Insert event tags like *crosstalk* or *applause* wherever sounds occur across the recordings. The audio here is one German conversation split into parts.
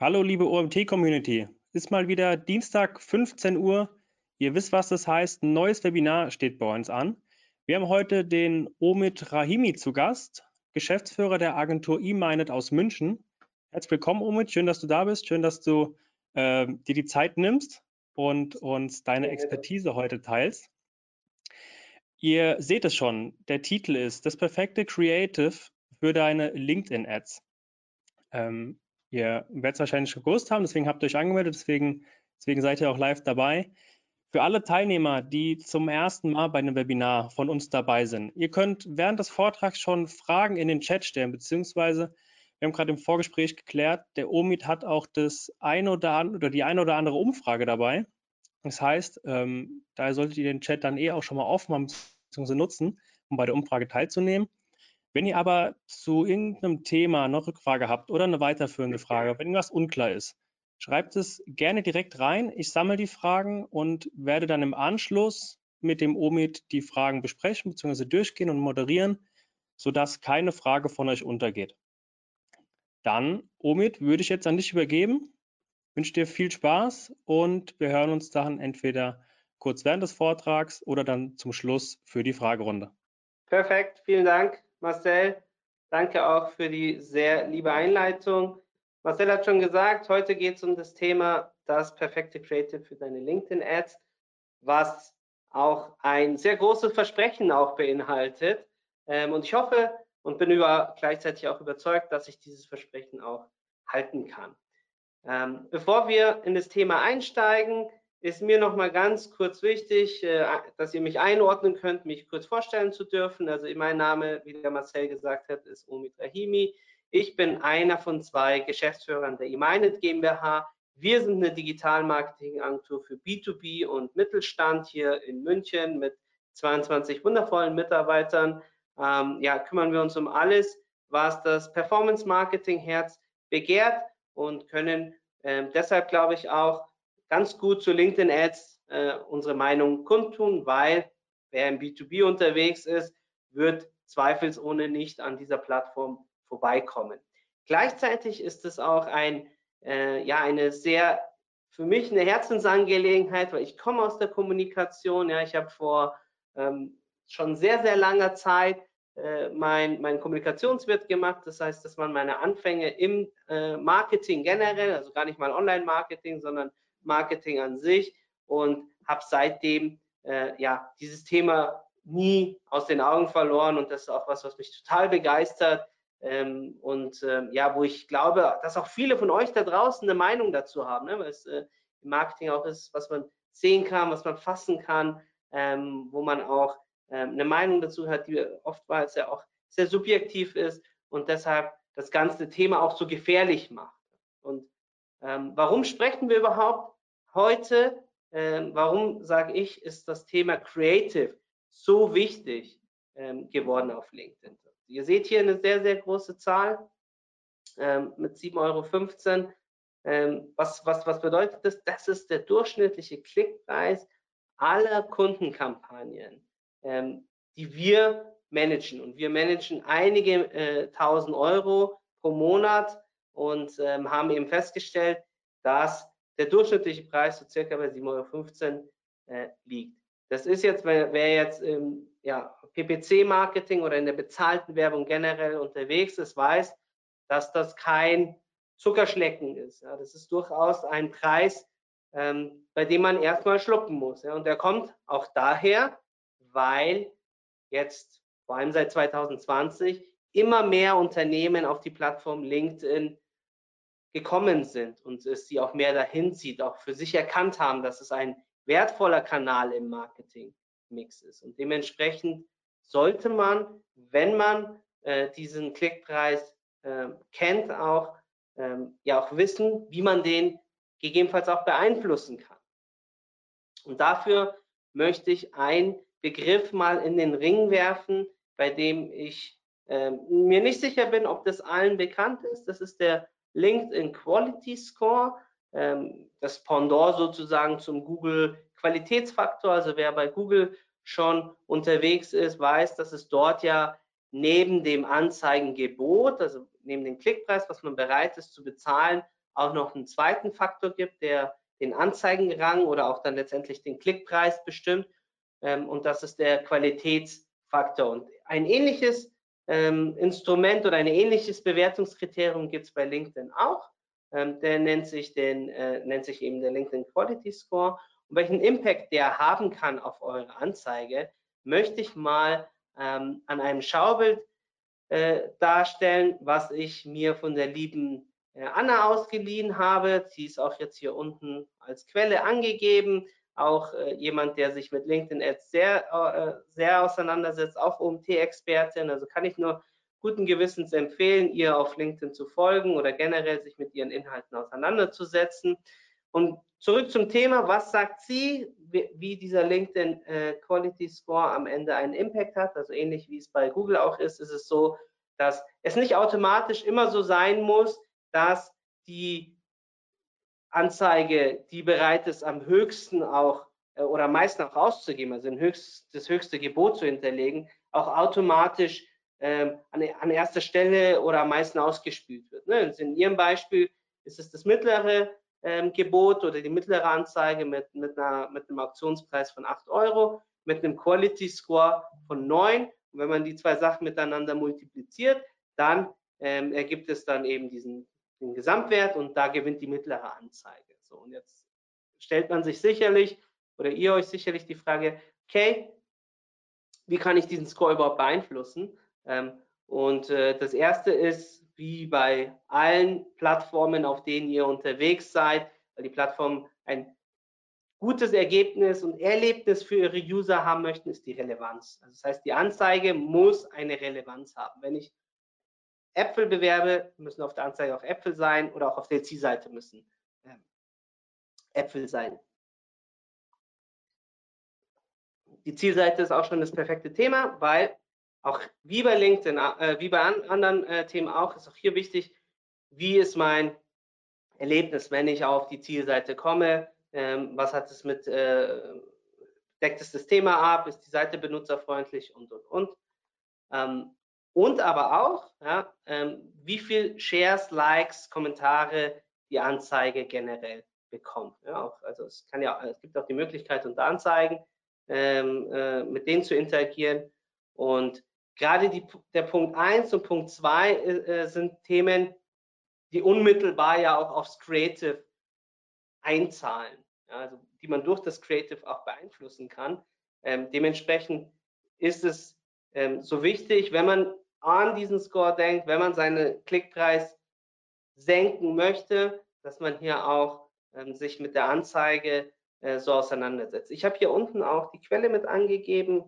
Hallo liebe OMT-Community, ist mal wieder Dienstag 15 Uhr. Ihr wisst, was das heißt. Ein neues Webinar steht bei uns an. Wir haben heute den Omid Rahimi zu Gast, Geschäftsführer der Agentur eMinet aus München. Herzlich willkommen, Omid. Schön, dass du da bist. Schön, dass du äh, dir die Zeit nimmst und uns deine Expertise heute teilst. Ihr seht es schon, der Titel ist Das perfekte Creative für deine LinkedIn-Ads. Ähm, ihr werdet es wahrscheinlich gewusst haben, deswegen habt ihr euch angemeldet, deswegen, deswegen seid ihr auch live dabei. Für alle Teilnehmer, die zum ersten Mal bei einem Webinar von uns dabei sind, ihr könnt während des Vortrags schon Fragen in den Chat stellen, beziehungsweise wir haben gerade im Vorgespräch geklärt, der OMIT hat auch das eine oder, oder die eine oder andere Umfrage dabei. Das heißt, ähm, daher solltet ihr den Chat dann eh auch schon mal offen haben bzw. nutzen, um bei der Umfrage teilzunehmen. Wenn ihr aber zu irgendeinem Thema eine Rückfrage habt oder eine weiterführende Frage, wenn irgendwas unklar ist, schreibt es gerne direkt rein. Ich sammle die Fragen und werde dann im Anschluss mit dem OMIT die Fragen besprechen bzw. durchgehen und moderieren, sodass keine Frage von euch untergeht. Dann, Omid, würde ich jetzt an dich übergeben. Ich wünsche dir viel Spaß und wir hören uns dann entweder kurz während des Vortrags oder dann zum Schluss für die Fragerunde. Perfekt, vielen Dank, Marcel. Danke auch für die sehr liebe Einleitung. Marcel hat schon gesagt, heute geht es um das Thema das perfekte Creative für deine LinkedIn-Ads, was auch ein sehr großes Versprechen auch beinhaltet. Ähm, und ich hoffe, und bin über, gleichzeitig auch überzeugt, dass ich dieses Versprechen auch halten kann. Ähm, bevor wir in das Thema einsteigen, ist mir noch mal ganz kurz wichtig, äh, dass ihr mich einordnen könnt, mich kurz vorstellen zu dürfen. Also mein Name, wie der Marcel gesagt hat, ist Omid Rahimi. Ich bin einer von zwei Geschäftsführern der eMinet GmbH. Wir sind eine Digital-Marketing-Agentur für B2B und Mittelstand hier in München mit 22 wundervollen Mitarbeitern ähm, ja, kümmern wir uns um alles, was das Performance-Marketing-Herz begehrt und können äh, deshalb, glaube ich, auch ganz gut zu LinkedIn-Ads äh, unsere Meinung kundtun, weil wer im B2B unterwegs ist, wird zweifelsohne nicht an dieser Plattform vorbeikommen. Gleichzeitig ist es auch ein, äh, ja, eine sehr, für mich eine Herzensangelegenheit, weil ich komme aus der Kommunikation. Ja, ich habe vor ähm, schon sehr, sehr langer Zeit äh, mein, mein Kommunikationswirt gemacht. Das heißt, das waren meine Anfänge im äh, Marketing generell, also gar nicht mal Online-Marketing, sondern Marketing an sich und habe seitdem äh, ja dieses Thema nie aus den Augen verloren und das ist auch was, was mich total begeistert ähm, und ähm, ja, wo ich glaube, dass auch viele von euch da draußen eine Meinung dazu haben, ne? weil es äh, im Marketing auch ist, was man sehen kann, was man fassen kann, ähm, wo man auch ähm, eine Meinung dazu hat, die oftmals ja auch sehr subjektiv ist und deshalb das ganze Thema auch so gefährlich macht. Und ähm, warum sprechen wir überhaupt heute? Ähm, warum sage ich, ist das Thema Creative so wichtig ähm, geworden auf LinkedIn? Ihr seht hier eine sehr, sehr große Zahl ähm, mit 7,15 Euro. Ähm, was, was, was bedeutet das? Das ist der durchschnittliche Klickpreis aller Kundenkampagnen ähm, die wir managen. Und wir managen einige äh, tausend Euro pro Monat und ähm, haben eben festgestellt, dass der durchschnittliche Preis so circa bei 7,15 Euro äh, liegt. Das ist jetzt, wer, jetzt im ja, PPC-Marketing oder in der bezahlten Werbung generell unterwegs ist, weiß, dass das kein Zuckerschlecken ist. Ja, das ist durchaus ein Preis, ähm, bei dem man erstmal schlucken muss. Ja, und der kommt auch daher, weil jetzt vor allem seit 2020 immer mehr Unternehmen auf die Plattform LinkedIn gekommen sind und es sie auch mehr dahin zieht, auch für sich erkannt haben, dass es ein wertvoller Kanal im Marketing-Mix ist. Und dementsprechend sollte man, wenn man äh, diesen Klickpreis äh, kennt, auch, ähm, ja auch wissen, wie man den gegebenenfalls auch beeinflussen kann. Und dafür möchte ich ein Begriff mal in den Ring werfen, bei dem ich äh, mir nicht sicher bin, ob das allen bekannt ist. Das ist der LinkedIn Quality Score, ähm, das Pendant sozusagen zum Google Qualitätsfaktor. Also wer bei Google schon unterwegs ist, weiß, dass es dort ja neben dem Anzeigengebot, also neben dem Klickpreis, was man bereit ist zu bezahlen, auch noch einen zweiten Faktor gibt, der den Anzeigenrang oder auch dann letztendlich den Klickpreis bestimmt. Ähm, und das ist der Qualitätsfaktor. Und ein ähnliches ähm, Instrument oder ein ähnliches Bewertungskriterium gibt es bei LinkedIn auch. Ähm, der nennt sich, den, äh, nennt sich eben der LinkedIn Quality Score. Und welchen Impact der haben kann auf eure Anzeige, möchte ich mal ähm, an einem Schaubild äh, darstellen, was ich mir von der lieben äh, Anna ausgeliehen habe. Sie ist auch jetzt hier unten als Quelle angegeben. Auch äh, jemand, der sich mit LinkedIn Ads sehr, äh, sehr auseinandersetzt, auch OMT-Expertin. Also kann ich nur guten Gewissens empfehlen, ihr auf LinkedIn zu folgen oder generell sich mit ihren Inhalten auseinanderzusetzen. Und zurück zum Thema, was sagt sie, wie, wie dieser LinkedIn äh, Quality Score am Ende einen Impact hat? Also ähnlich wie es bei Google auch ist, ist es so, dass es nicht automatisch immer so sein muss, dass die Anzeige, die bereit ist, am höchsten auch äh, oder am meisten auch auszugeben, also höchst, das höchste Gebot zu hinterlegen, auch automatisch ähm, an, an, erster Stelle oder am meisten ausgespielt wird. Ne? Also in Ihrem Beispiel ist es das mittlere ähm, Gebot oder die mittlere Anzeige mit, mit, einer, mit einem Auktionspreis von 8 Euro, mit einem Quality Score von 9. Und wenn man die zwei Sachen miteinander multipliziert, dann ähm, ergibt es dann eben diesen den Gesamtwert und da gewinnt die mittlere Anzeige. So, und jetzt stellt man sich sicherlich oder ihr euch sicherlich die Frage, okay, wie kann ich diesen Score überhaupt beeinflussen? Ähm, und äh, das erste ist, wie bei allen Plattformen, auf denen ihr unterwegs seid, weil die Plattformen ein gutes Ergebnis und Erlebnis für ihre User haben möchten, ist die Relevanz. Also das heißt, die Anzeige muss eine Relevanz haben. Wenn ich Äpfel bewerbe, müssen auf der Anzeige auch Äpfel sein oder auch auf der Zielseite müssen ähm, Äpfel sein. Die Zielseite ist auch schon das perfekte Thema, weil auch wie bei LinkedIn, äh, wie bei an, anderen äh, Themen auch, ist auch hier wichtig, wie ist mein Erlebnis, wenn ich auf die Zielseite komme, ähm, was hat es mit, äh, deckt es das Thema ab, ist die Seite benutzerfreundlich und, und, und. Ähm, und aber auch, ja, ähm, wie viel Shares, Likes, Kommentare die Anzeige generell bekommt. Ja, auch, also es kann ja, es gibt auch die Möglichkeit unter Anzeigen ähm, äh, mit denen zu interagieren. Und gerade die, der Punkt 1 und Punkt 2 äh, sind Themen, die unmittelbar ja auch aufs Creative einzahlen, ja, also die man durch das Creative auch beeinflussen kann. Ähm, dementsprechend ist es ähm, so wichtig, wenn man an diesen Score denkt, wenn man seinen Klickpreis senken möchte, dass man hier auch ähm, sich mit der Anzeige äh, so auseinandersetzt. Ich habe hier unten auch die Quelle mit angegeben,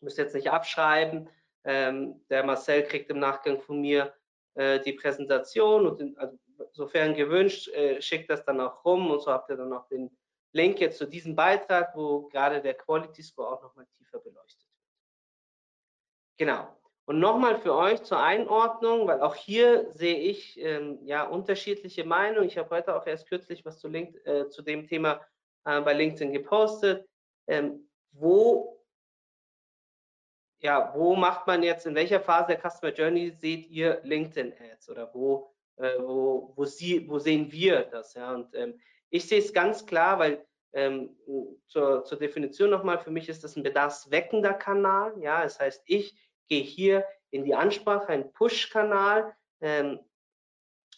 müsst jetzt nicht abschreiben, ähm, der Marcel kriegt im Nachgang von mir äh, die Präsentation und in, also, sofern gewünscht, äh, schickt das dann auch rum und so habt ihr dann auch den Link jetzt zu diesem Beitrag, wo gerade der Quality Score auch nochmal tiefer beleuchtet. Genau. Und nochmal für euch zur Einordnung, weil auch hier sehe ich ähm, ja unterschiedliche Meinungen. Ich habe heute auch erst kürzlich was zu, Link, äh, zu dem Thema äh, bei LinkedIn gepostet. Ähm, wo ja, wo macht man jetzt, in welcher Phase der Customer Journey seht ihr LinkedIn Ads oder wo, äh, wo, wo, sie, wo sehen wir das? Ja? Und ähm, ich sehe es ganz klar, weil ähm, zur, zur Definition nochmal, für mich ist das ein bedarfsweckender Kanal. Ja, das heißt, ich gehe hier in die Ansprache, ein Push-Kanal ähm,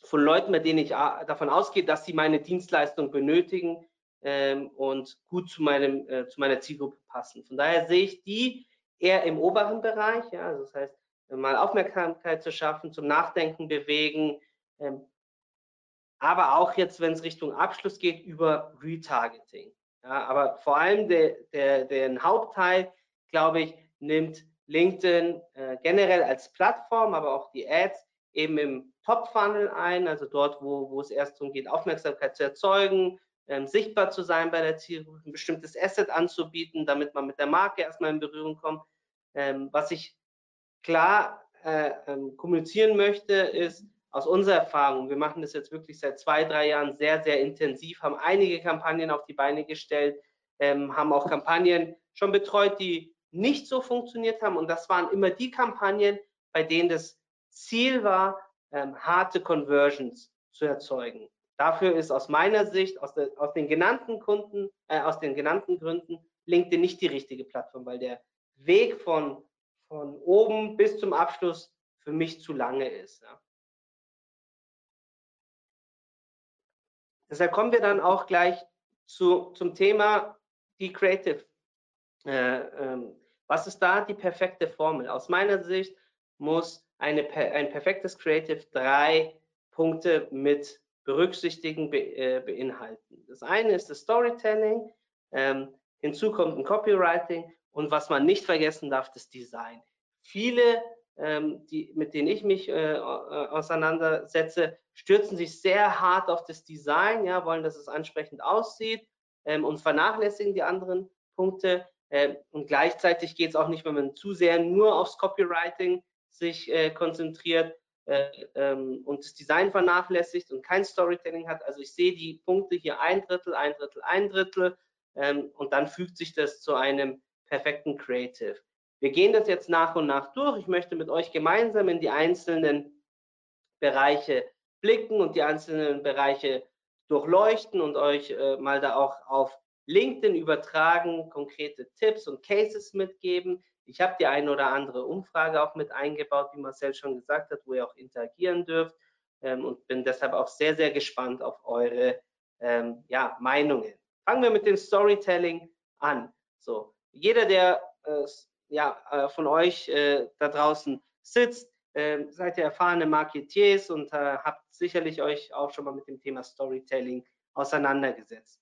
von Leuten, bei denen ich davon ausgehe, dass sie meine Dienstleistung benötigen ähm, und gut zu, meinem, äh, zu meiner Zielgruppe passen. Von daher sehe ich die eher im oberen Bereich, ja, also das heißt, mal Aufmerksamkeit zu schaffen, zum Nachdenken bewegen, ähm, aber auch jetzt, wenn es Richtung Abschluss geht, über Retargeting. Ja, aber vor allem der, der, den Hauptteil, glaube ich, nimmt LinkedIn äh, generell als Plattform, aber auch die Ads eben im Top-Funnel ein, also dort, wo, wo es erst darum geht, Aufmerksamkeit zu erzeugen, ähm, sichtbar zu sein bei der Zielgruppe, ein bestimmtes Asset anzubieten, damit man mit der Marke erstmal in Berührung kommt. Ähm, was ich klar äh, ähm, kommunizieren möchte, ist aus unserer Erfahrung, wir machen das jetzt wirklich seit zwei, drei Jahren sehr, sehr intensiv, haben einige Kampagnen auf die Beine gestellt, ähm, haben auch Kampagnen schon betreut, die nicht so funktioniert haben. Und das waren immer die Kampagnen, bei denen das Ziel war, ähm, harte Conversions zu erzeugen. Dafür ist aus meiner Sicht, aus, der, aus den genannten Kunden, äh, aus den genannten Gründen, LinkedIn nicht die richtige Plattform, weil der Weg von, von oben bis zum Abschluss für mich zu lange ist. Ja. Deshalb kommen wir dann auch gleich zu, zum Thema die Creative. Äh, ähm, was ist da die perfekte Formel? Aus meiner Sicht muss eine, ein perfektes Creative drei Punkte mit berücksichtigen, be, äh, beinhalten. Das eine ist das Storytelling, ähm, hinzu kommt ein Copywriting und was man nicht vergessen darf, das Design. Viele, ähm, die, mit denen ich mich äh, auseinandersetze, stürzen sich sehr hart auf das Design, ja, wollen, dass es ansprechend aussieht ähm, und vernachlässigen die anderen Punkte. Äh, und gleichzeitig geht es auch nicht, wenn man zu sehr nur aufs Copywriting sich äh, konzentriert äh, ähm, und das Design vernachlässigt und kein Storytelling hat. Also ich sehe die Punkte hier ein Drittel, ein Drittel, ein Drittel ähm, und dann fügt sich das zu einem perfekten Creative. Wir gehen das jetzt nach und nach durch. Ich möchte mit euch gemeinsam in die einzelnen Bereiche blicken und die einzelnen Bereiche durchleuchten und euch äh, mal da auch auf LinkedIn übertragen, konkrete Tipps und Cases mitgeben. Ich habe die eine oder andere Umfrage auch mit eingebaut, wie Marcel schon gesagt hat, wo ihr auch interagieren dürft ähm, und bin deshalb auch sehr, sehr gespannt auf eure ähm, ja, Meinungen. Fangen wir mit dem Storytelling an. So, jeder, der äh, ja, äh, von euch äh, da draußen sitzt, äh, seid ihr erfahrene Marketiers und äh, habt sicherlich euch auch schon mal mit dem Thema Storytelling auseinandergesetzt.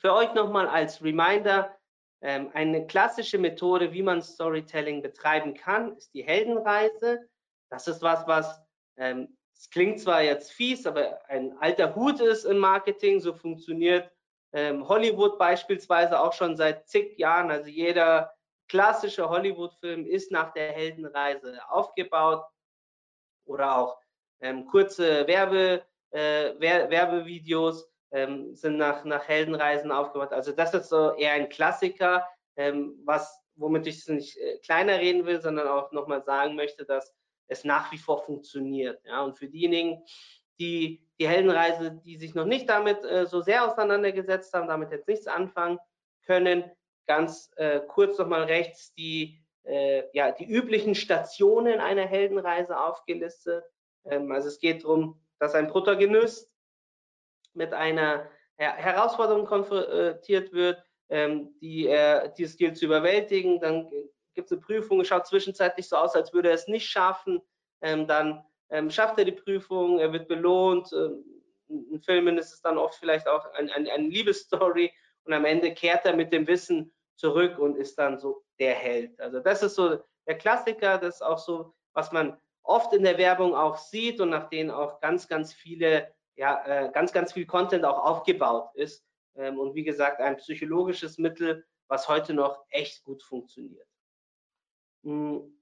Für euch nochmal als Reminder, ähm, eine klassische Methode, wie man Storytelling betreiben kann, ist die Heldenreise. Das ist was, was ähm, es klingt zwar jetzt fies, aber ein alter Hut ist im Marketing. So funktioniert ähm, Hollywood beispielsweise auch schon seit zig Jahren. Also jeder klassische Hollywood-Film ist nach der Heldenreise aufgebaut oder auch ähm, kurze Werbe, äh, Werbevideos ähm, sind nach, nach Heldenreisen aufgebaut. Also das ist so eher ein Klassiker, ähm, was, womit ich es nicht äh, kleiner reden will, sondern auch nochmal sagen möchte, dass es nach wie vor funktioniert. Ja? Und für diejenigen, die die Heldenreise, die sich noch nicht damit äh, so sehr auseinandergesetzt haben, damit jetzt nichts anfangen können, ganz äh, kurz nochmal rechts die, äh, ja, die üblichen Stationen einer Heldenreise aufgelistet. Ähm, also es geht darum, dass ein Protagonist mit einer Her Herausforderung konfrontiert wird, ähm, die er dieses gilt zu überwältigen. Dann gibt es eine Prüfung, es schaut zwischenzeitlich so aus, als würde er es nicht schaffen. Ähm, dann ähm, schafft er die Prüfung, er wird belohnt. In Filmen ist es dann oft vielleicht auch ein, ein, eine Liebesstory und am Ende kehrt er mit dem Wissen zurück und ist dann so der Held. Also das ist so der Klassiker, das ist auch so, was man oft in der Werbung auch sieht und nach denen auch ganz, ganz viele ja, äh, ganz, ganz viel Content auch aufgebaut ist. Ähm, und wie gesagt, ein psychologisches Mittel, was heute noch echt gut funktioniert. Mhm.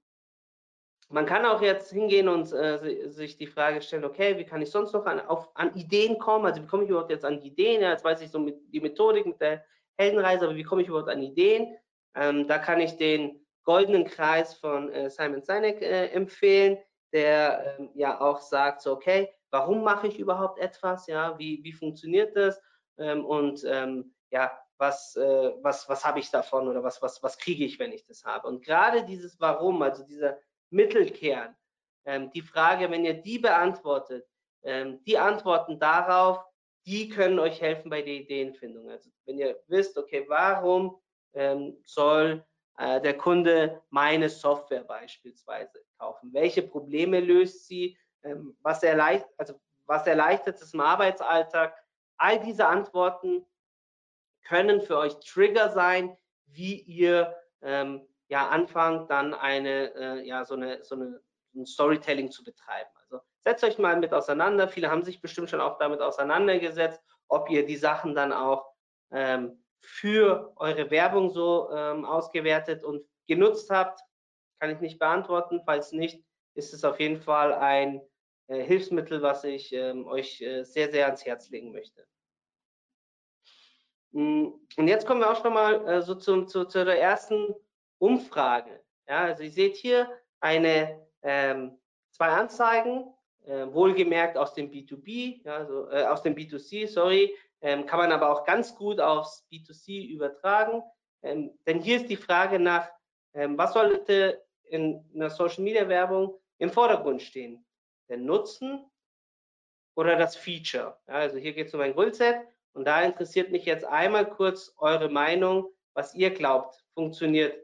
Man kann auch jetzt hingehen und äh, sich die Frage stellen, okay, wie kann ich sonst noch an, auf, an Ideen kommen? Also wie komme ich überhaupt jetzt an Ideen? Ja, jetzt weiß ich so mit, die Methodik mit der Heldenreise, aber wie komme ich überhaupt an Ideen? Ähm, da kann ich den goldenen Kreis von äh, Simon Sinek äh, empfehlen, der ähm, ja auch sagt, so okay, warum mache ich überhaupt etwas, ja, wie, wie funktioniert das ähm, und ähm, ja, was, äh, was, was habe ich davon oder was, was, was kriege ich, wenn ich das habe. Und gerade dieses Warum, also dieser Mittelkern, ähm, die Frage, wenn ihr die beantwortet, ähm, die Antworten darauf, die können euch helfen bei der Ideenfindung. Also wenn ihr wisst, okay, warum ähm, soll äh, der Kunde meine Software beispielsweise kaufen? Welche Probleme löst sie? Ähm, was, erleicht, also was erleichtert es im Arbeitsalltag? All diese Antworten können für euch Trigger sein, wie ihr ähm, ja anfangt, dann eine, äh, ja, so eine, so eine ein Storytelling zu betreiben. Also setzt euch mal mit auseinander. Viele haben sich bestimmt schon auch damit auseinandergesetzt, ob ihr die Sachen dann auch ähm, für eure Werbung so ähm, ausgewertet und genutzt habt. Kann ich nicht beantworten. Falls nicht, ist es auf jeden Fall ein Hilfsmittel, was ich ähm, euch äh, sehr, sehr ans Herz legen möchte. Mm, und jetzt kommen wir auch schon mal äh, so zum, zu, zu der ersten Umfrage. Ja, also ihr seht hier eine, ähm, zwei Anzeigen äh, wohlgemerkt aus dem B2B, ja, also, äh, aus dem B2C, sorry, ähm, kann man aber auch ganz gut aufs B2C übertragen. Ähm, denn hier ist die Frage nach, ähm, was sollte in einer Social Media Werbung im Vordergrund stehen? Der Nutzen oder das Feature? Ja, also hier geht es um ein Grundset und da interessiert mich jetzt einmal kurz eure Meinung, was ihr glaubt, funktioniert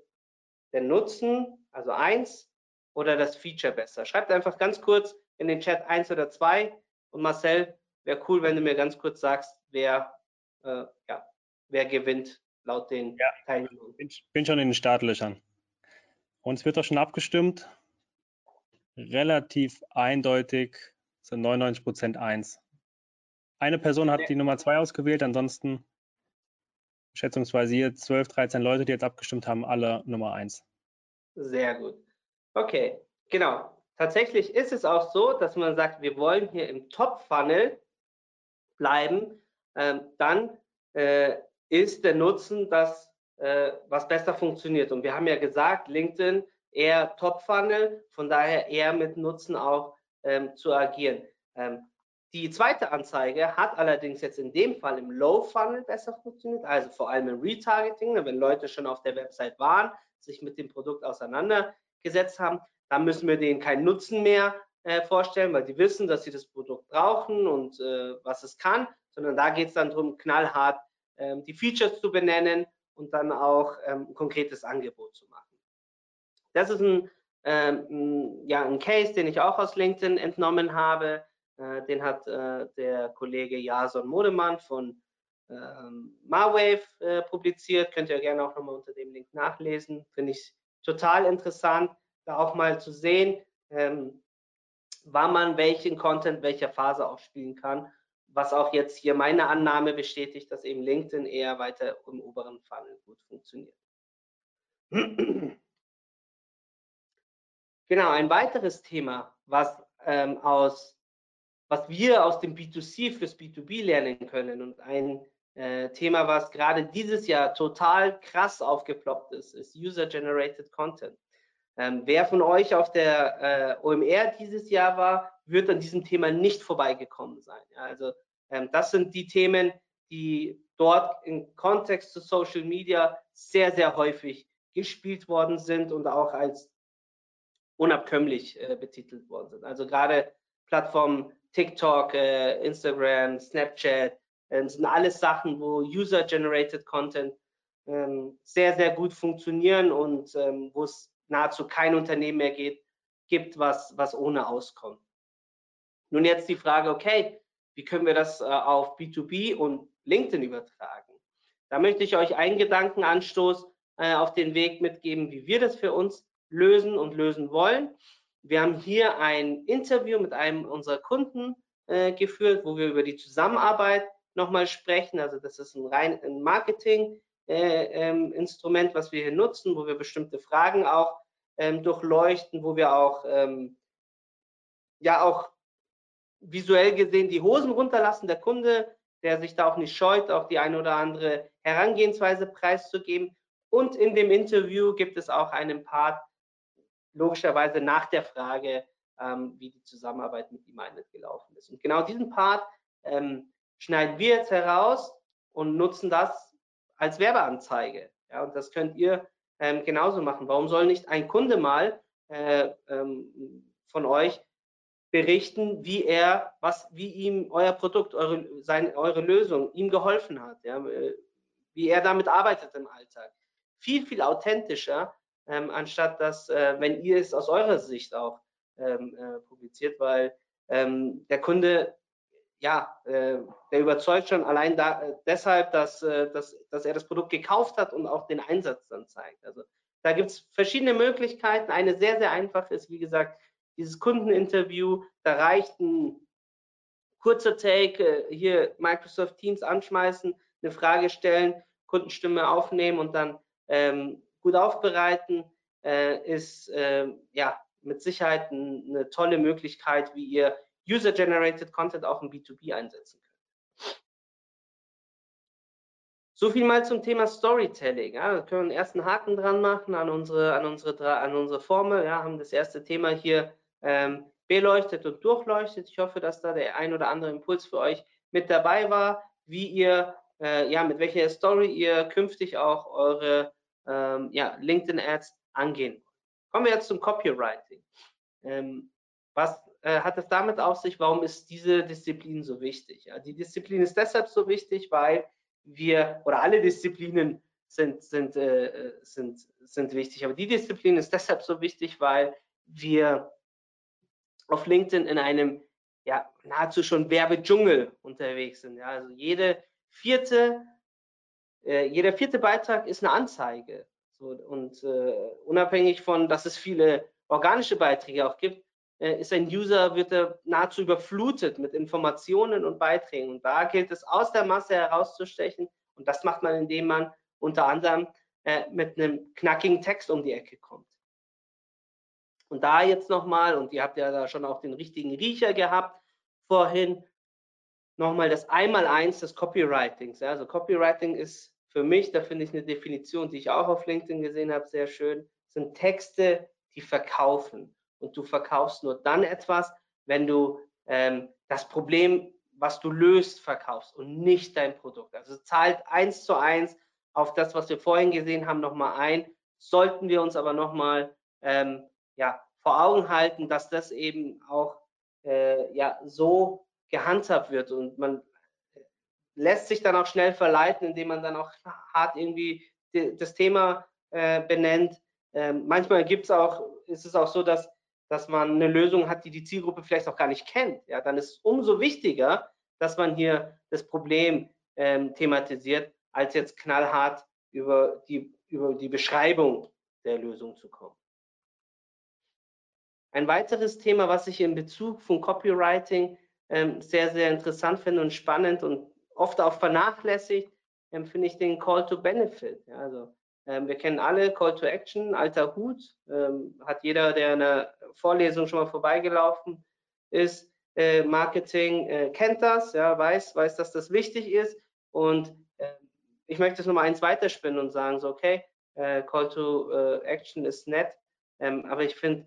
der Nutzen, also eins, oder das Feature besser? Schreibt einfach ganz kurz in den Chat eins oder zwei und Marcel, wäre cool, wenn du mir ganz kurz sagst, wer, äh, ja, wer gewinnt laut den ja, Teilnehmern. Ich bin schon in den Startlöchern. Und es wird doch schon abgestimmt. Relativ eindeutig sind 99 Prozent 1. Eine Person hat die Nummer 2 ausgewählt, ansonsten schätzungsweise hier 12, 13 Leute, die jetzt abgestimmt haben, alle Nummer 1. Sehr gut. Okay, genau. Tatsächlich ist es auch so, dass man sagt, wir wollen hier im Top-Funnel bleiben. Ähm, dann äh, ist der Nutzen das, äh, was besser funktioniert. Und wir haben ja gesagt, LinkedIn eher Top-Funnel, von daher eher mit Nutzen auch ähm, zu agieren. Ähm, die zweite Anzeige hat allerdings jetzt in dem Fall im Low-Funnel besser funktioniert, also vor allem im Retargeting, ne, wenn Leute schon auf der Website waren, sich mit dem Produkt auseinandergesetzt haben, dann müssen wir denen keinen Nutzen mehr äh, vorstellen, weil die wissen, dass sie das Produkt brauchen und äh, was es kann, sondern da geht es dann darum, knallhart ähm, die Features zu benennen und dann auch ähm, ein konkretes Angebot zu machen. Das ist ein, ein, ja, ein Case, den ich auch aus LinkedIn entnommen habe. Äh, den hat äh, der Kollege Jason Modemann von ähm, Marwave äh, publiziert. Könnt ihr gerne auch nochmal unter dem Link nachlesen. Finde ich total interessant, da auch mal zu sehen, ähm, wann man welchen Content welcher Phase aufspielen kann was auch jetzt hier meine Annahme bestätigt, dass eben LinkedIn eher weiter im oberen Funnel gut funktioniert. Genau, ein weiteres Thema, was ähm, aus was wir aus dem B2C fürs B2B lernen können und ein äh, Thema, was gerade dieses Jahr total krass aufgeploppt ist, ist User-Generated Content. Ähm, wer von euch auf der äh, OMR dieses Jahr war, wird an diesem Thema nicht vorbeigekommen sein. Ja, also ähm, das sind die Themen, die dort im Kontext zu Social Media sehr, sehr häufig gespielt worden sind und auch als unabkömmlich äh, betitelt worden sind. Also gerade Plattformen TikTok, äh, Instagram, Snapchat, äh, sind alles Sachen, wo User-Generated Content ähm, sehr, sehr gut funktionieren und ähm, wo es nahezu kein Unternehmen mehr geht, gibt, was, was ohne auskommt. Nun jetzt die Frage, okay, wie können wir das äh, auf B2B und LinkedIn übertragen? Da möchte ich euch einen Gedankenanstoß äh, auf den Weg mitgeben, wie wir das für uns lösen und lösen wollen. Wir haben hier ein Interview mit einem unserer Kunden äh, geführt, wo wir über die Zusammenarbeit nochmal sprechen. Also das ist ein rein ein Marketing-Instrument, äh, ähm, was wir hier nutzen, wo wir bestimmte Fragen auch ähm, durchleuchten, wo wir auch ähm, ja auch visuell gesehen die Hosen runterlassen, der Kunde, der sich da auch nicht scheut, auch die eine oder andere Herangehensweise preiszugeben. Und in dem Interview gibt es auch einen Part, logischerweise nach der Frage, ähm, wie die Zusammenarbeit mit eigentlich gelaufen ist. Und genau diesen Part ähm, schneiden wir jetzt heraus und nutzen das als Werbeanzeige. Ja, und das könnt ihr ähm, genauso machen. Warum soll nicht ein Kunde mal äh, ähm, von euch berichten, wie er, was, wie ihm euer Produkt, eure, seine, eure Lösung ihm geholfen hat, ja, äh, wie er damit arbeitet im Alltag. Viel, viel authentischer, ähm, anstatt dass, äh, wenn ihr es aus eurer Sicht auch ähm, äh, publiziert, weil ähm, der Kunde, ja, äh, der überzeugt schon allein da, äh, deshalb, dass, äh, dass, dass er das Produkt gekauft hat und auch den Einsatz dann zeigt. Also da gibt es verschiedene Möglichkeiten. Eine sehr, sehr einfache ist, wie gesagt, dieses Kundeninterview, da reicht ein kurzer Take, äh, hier Microsoft Teams anschmeißen, eine Frage stellen, Kundenstimme aufnehmen und dann ähm, gut aufbereiten, äh, ist äh, ja mit Sicherheit ein, eine tolle Möglichkeit, wie ihr User-Generated Content auch im B2B einsetzen könnt. So viel mal zum Thema Storytelling. Ja, da können wir einen ersten Haken dran machen an unsere, an unsere, an unsere Formel. Ja, haben das erste Thema hier ähm, beleuchtet und durchleuchtet. Ich hoffe, dass da der ein oder andere Impuls für euch mit dabei war, wie ihr, äh, ja, mit welcher Story ihr künftig auch eure ähm, ja, LinkedIn-Ads angehen. Kommen wir jetzt zum Copywriting. Ähm, was äh, hat es damit auf sich? Warum ist diese Disziplin so wichtig? Ja, die Disziplin ist deshalb so wichtig, weil wir oder alle Disziplinen sind, sind, äh, sind, sind wichtig. Aber die Disziplin ist deshalb so wichtig, weil wir auf LinkedIn in einem ja, nahezu schon Werbedschungel unterwegs sind. Ja, also jede vierte, äh, jeder vierte Beitrag ist eine Anzeige. So, und äh, unabhängig von, dass es viele organische Beiträge auch gibt, äh, ist ein User, wird er nahezu überflutet mit Informationen und Beiträgen. Und da gilt es aus der Masse herauszustechen. Und das macht man, indem man unter anderem äh, mit einem knackigen Text um die Ecke kommt. Und da jetzt nochmal, und ihr habt ja da schon auch den richtigen Riecher gehabt vorhin, nochmal das Einmaleins des Copywritings. Also Copywriting ist für mich, da finde ich eine Definition, die ich auch auf LinkedIn gesehen habe, sehr schön, sind Texte, die verkaufen. Und du verkaufst nur dann etwas, wenn du ähm, das Problem, was du löst, verkaufst und nicht dein Produkt. Also zahlt eins zu eins auf das, was wir vorhin gesehen haben, nochmal ein. Sollten wir uns aber nochmal ähm, ja, vor Augen halten, dass das eben auch äh, ja, so gehandhabt wird und man lässt sich dann auch schnell verleiten, indem man dann auch hart irgendwie das Thema äh, benennt. Ähm, manchmal gibt es auch, ist es auch so, dass, dass man eine Lösung hat, die die Zielgruppe vielleicht auch gar nicht kennt. Ja, dann ist es umso wichtiger, dass man hier das Problem ähm, thematisiert, als jetzt knallhart über die, über die Beschreibung der Lösung zu kommen. Ein weiteres Thema, was ich in Bezug von Copywriting ähm, sehr, sehr interessant finde und spannend und oft auch vernachlässigt, finde ich den Call to Benefit. Ja, also ähm, wir kennen alle Call to Action, alter Hut, ähm, hat jeder, der in der Vorlesung schon mal vorbeigelaufen ist, äh, Marketing äh, kennt das, ja, weiß, weiß, dass das wichtig ist. Und äh, ich möchte es nochmal eins weiterspinnen und sagen, so okay, Call to Action ist nett, ähm, aber ich finde,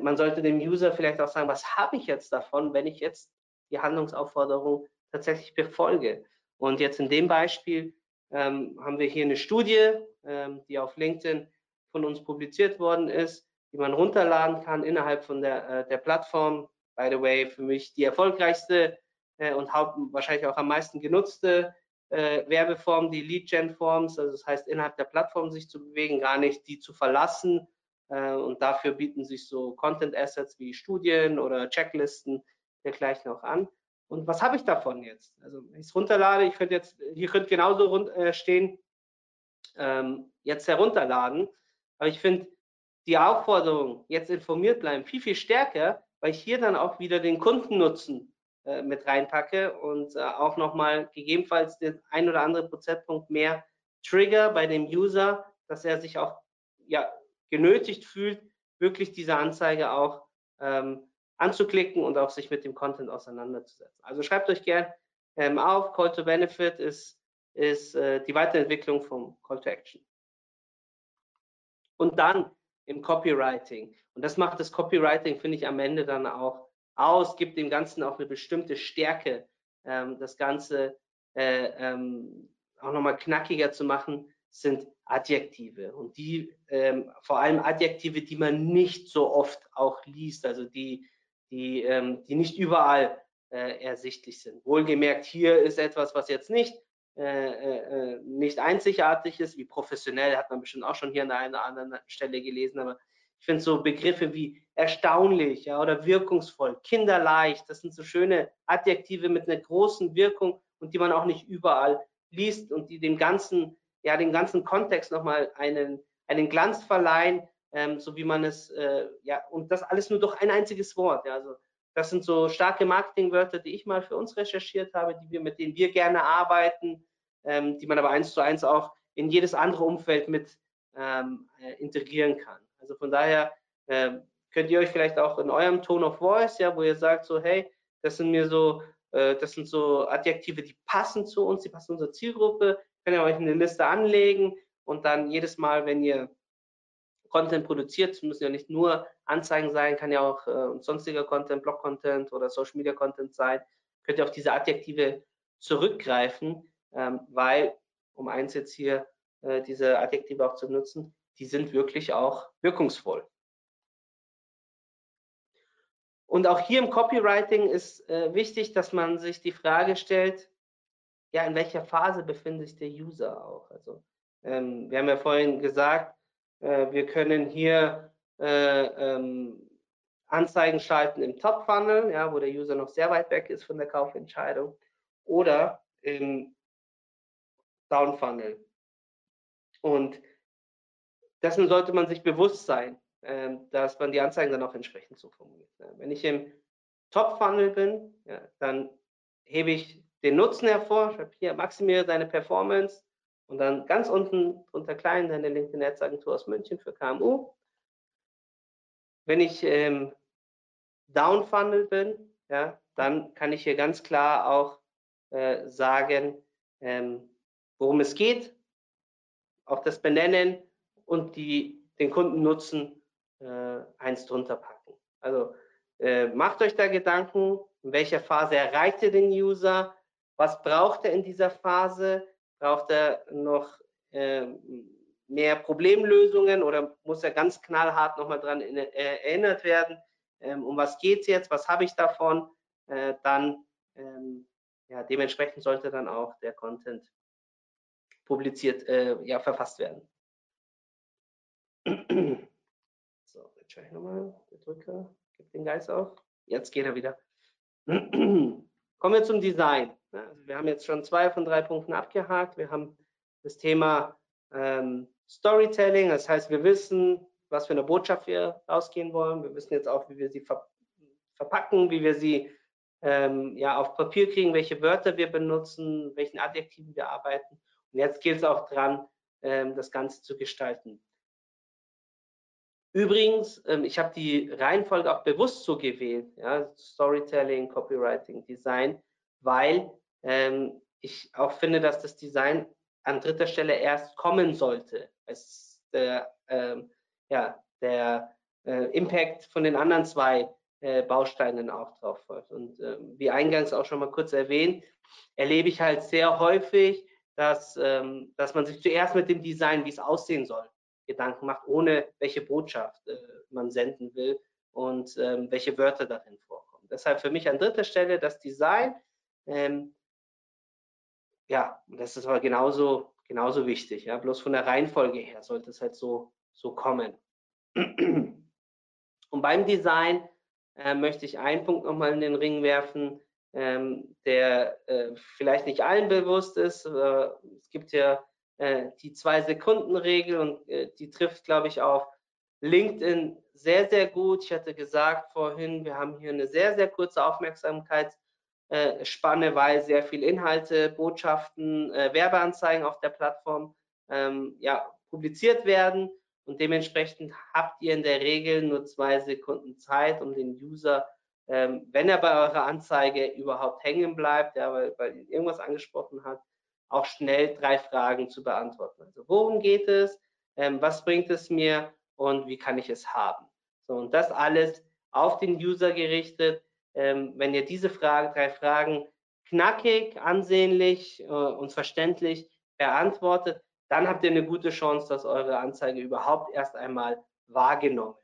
man sollte dem User vielleicht auch sagen, was habe ich jetzt davon, wenn ich jetzt die Handlungsaufforderung tatsächlich befolge. Und jetzt in dem Beispiel ähm, haben wir hier eine Studie, ähm, die auf LinkedIn von uns publiziert worden ist, die man runterladen kann innerhalb von der, äh, der Plattform. By the way, für mich die erfolgreichste äh, und wahrscheinlich auch am meisten genutzte äh, Werbeform, die Lead-Gen-Forms. Also das heißt, innerhalb der Plattform sich zu bewegen, gar nicht die zu verlassen, äh, und dafür bieten sich so Content Assets wie Studien oder Checklisten dergleichen auch an. Und was habe ich davon jetzt? Also wenn ich es runterlade, ich könnte jetzt, hier könnte genauso rund, äh, stehen, ähm, jetzt herunterladen. Aber ich finde die Aufforderung, jetzt informiert bleiben, viel, viel stärker, weil ich hier dann auch wieder den Kundennutzen äh, mit reinpacke und äh, auch nochmal gegebenenfalls den ein oder anderen Prozentpunkt mehr Trigger bei dem User, dass er sich auch ja, genötigt fühlt, wirklich diese Anzeige auch ähm, anzuklicken und auch sich mit dem Content auseinanderzusetzen. Also schreibt euch gern ähm, auf, Call to Benefit ist, ist äh, die Weiterentwicklung vom Call to Action. Und dann im Copywriting. Und das macht das Copywriting, finde ich, am Ende dann auch aus, gibt dem Ganzen auch eine bestimmte Stärke, ähm, das Ganze äh, ähm, auch nochmal knackiger zu machen, sind Adjektive und die ähm, vor allem Adjektive, die man nicht so oft auch liest, also die, die, ähm, die nicht überall äh, ersichtlich sind. Wohlgemerkt, hier ist etwas, was jetzt nicht, äh, äh, äh, nicht einzigartig ist, wie professionell, hat man bestimmt auch schon hier an einer anderen Stelle gelesen, aber ich finde so Begriffe wie erstaunlich ja, oder wirkungsvoll, kinderleicht, das sind so schöne Adjektive mit einer großen Wirkung und die man auch nicht überall liest und die dem Ganzen ja den ganzen Kontext nochmal einen, einen Glanz verleihen, ähm, so wie man es, äh, ja, und das alles nur durch ein einziges Wort. Ja, also das sind so starke Marketingwörter, die ich mal für uns recherchiert habe, die wir, mit denen wir gerne arbeiten, ähm, die man aber eins zu eins auch in jedes andere Umfeld mit ähm, äh, integrieren kann. Also von daher äh, könnt ihr euch vielleicht auch in eurem Tone of Voice, ja, wo ihr sagt so, hey, das sind mir so, äh, das sind so Adjektive, die passen zu uns, die passen zu unserer Zielgruppe, könnt ihr euch eine Liste anlegen und dann jedes Mal, wenn ihr Content produziert. Es müssen ja nicht nur Anzeigen sein, kann ja auch äh, sonstiger Content, Blog-Content oder Social-Media-Content sein. Könnt ihr auf diese Adjektive zurückgreifen, ähm, weil, um eins jetzt hier äh, diese Adjektive auch zu nutzen, die sind wirklich auch wirkungsvoll. Und auch hier im Copywriting ist äh, wichtig, dass man sich die Frage stellt, ja, in welcher Phase befindet sich der User auch? Also ähm, wir haben ja vorhin gesagt, wir können hier äh, ähm, Anzeigen schalten im Top-Funnel, ja, wo der User noch sehr weit weg ist von der Kaufentscheidung, oder im Down-Funnel. Und dessen sollte man sich bewusst sein, äh, dass man die Anzeigen dann auch entsprechend so formuliert. Wenn ich im Top-Funnel bin, ja, dann hebe ich den Nutzen hervor, ich habe hier maximiere deine Performance und dann ganz unten unter klein deine LinkedIn Ads Agentur aus München für KMU. Wenn ich ähm, Down Funnel bin, ja, dann kann ich hier ganz klar auch äh, sagen, ähm, worum es geht, auch das benennen und die, den Kundennutzen äh, eins drunter packen. Also äh, macht euch da Gedanken, in welcher Phase erreicht ihr den User, was braucht er in dieser Phase? Braucht er noch äh, mehr Problemlösungen oder muss er ganz knallhart nochmal dran äh, erinnert werden? Ähm, um was geht es jetzt? Was habe ich davon? Äh, dann ähm, ja, dementsprechend sollte dann auch der Content publiziert, äh, ja, verfasst werden. *clears throat* so, jetzt schaue ich nochmal, der Drücker, gibt den Geist auf. Jetzt geht er wieder. *clears throat* Kommen wir zum Design. Also wir haben jetzt schon zwei von drei Punkten abgehakt. Wir haben das Thema ähm, Storytelling, das heißt, wir wissen, was für eine Botschaft wir rausgehen wollen. Wir wissen jetzt auch, wie wir sie ver verpacken, wie wir sie ähm, ja, auf Papier kriegen, welche Wörter wir benutzen, welchen Adjektiven wir arbeiten. Und jetzt gilt es auch dran, ähm, das Ganze zu gestalten. Übrigens, ähm, ich habe die Reihenfolge auch bewusst so gewählt, ja, Storytelling, Copywriting, Design, weil ähm, ich auch finde, dass das Design an dritter Stelle erst kommen sollte, als der, ähm, ja, der äh, Impact von den anderen zwei äh, Bausteinen auch drauf folgt. Und äh, wie eingangs auch schon mal kurz erwähnt, erlebe ich halt sehr häufig, dass, ähm, dass man sich zuerst mit dem Design, wie es aussehen soll, Gedanken macht, ohne welche Botschaft äh, man senden will und ähm, welche Wörter darin vorkommen. Deshalb für mich an dritter Stelle das Design. Ähm, ja, das ist aber genauso, genauso wichtig. Ja, bloß von der Reihenfolge her sollte es halt so, so kommen. Und beim Design äh, möchte ich einen Punkt nochmal in den Ring werfen, ähm, der äh, vielleicht nicht allen bewusst ist. Äh, es gibt ja äh, die Zwei-Sekunden-Regel und äh, die trifft, glaube ich, auf LinkedIn sehr, sehr gut. Ich hatte gesagt vorhin, wir haben hier eine sehr, sehr kurze Aufmerksamkeitsspanne, weil sehr viel Inhalte, Botschaften, äh, Werbeanzeigen auf der Plattform ähm, ja, publiziert werden und dementsprechend habt ihr in der Regel nur zwei Sekunden Zeit, um den User, ähm, wenn er bei eurer Anzeige überhaupt hängen bleibt, ja, weil, weil ihn irgendwas angesprochen hat, auch schnell drei Fragen zu beantworten. Also worum geht es, ähm, was bringt es mir und wie kann ich es haben? So, und das alles auf den User gerichtet. Ähm, wenn ihr diese Frage, drei Fragen knackig, ansehnlich äh, und verständlich beantwortet, dann habt ihr eine gute Chance, dass eure Anzeige überhaupt erst einmal wahrgenommen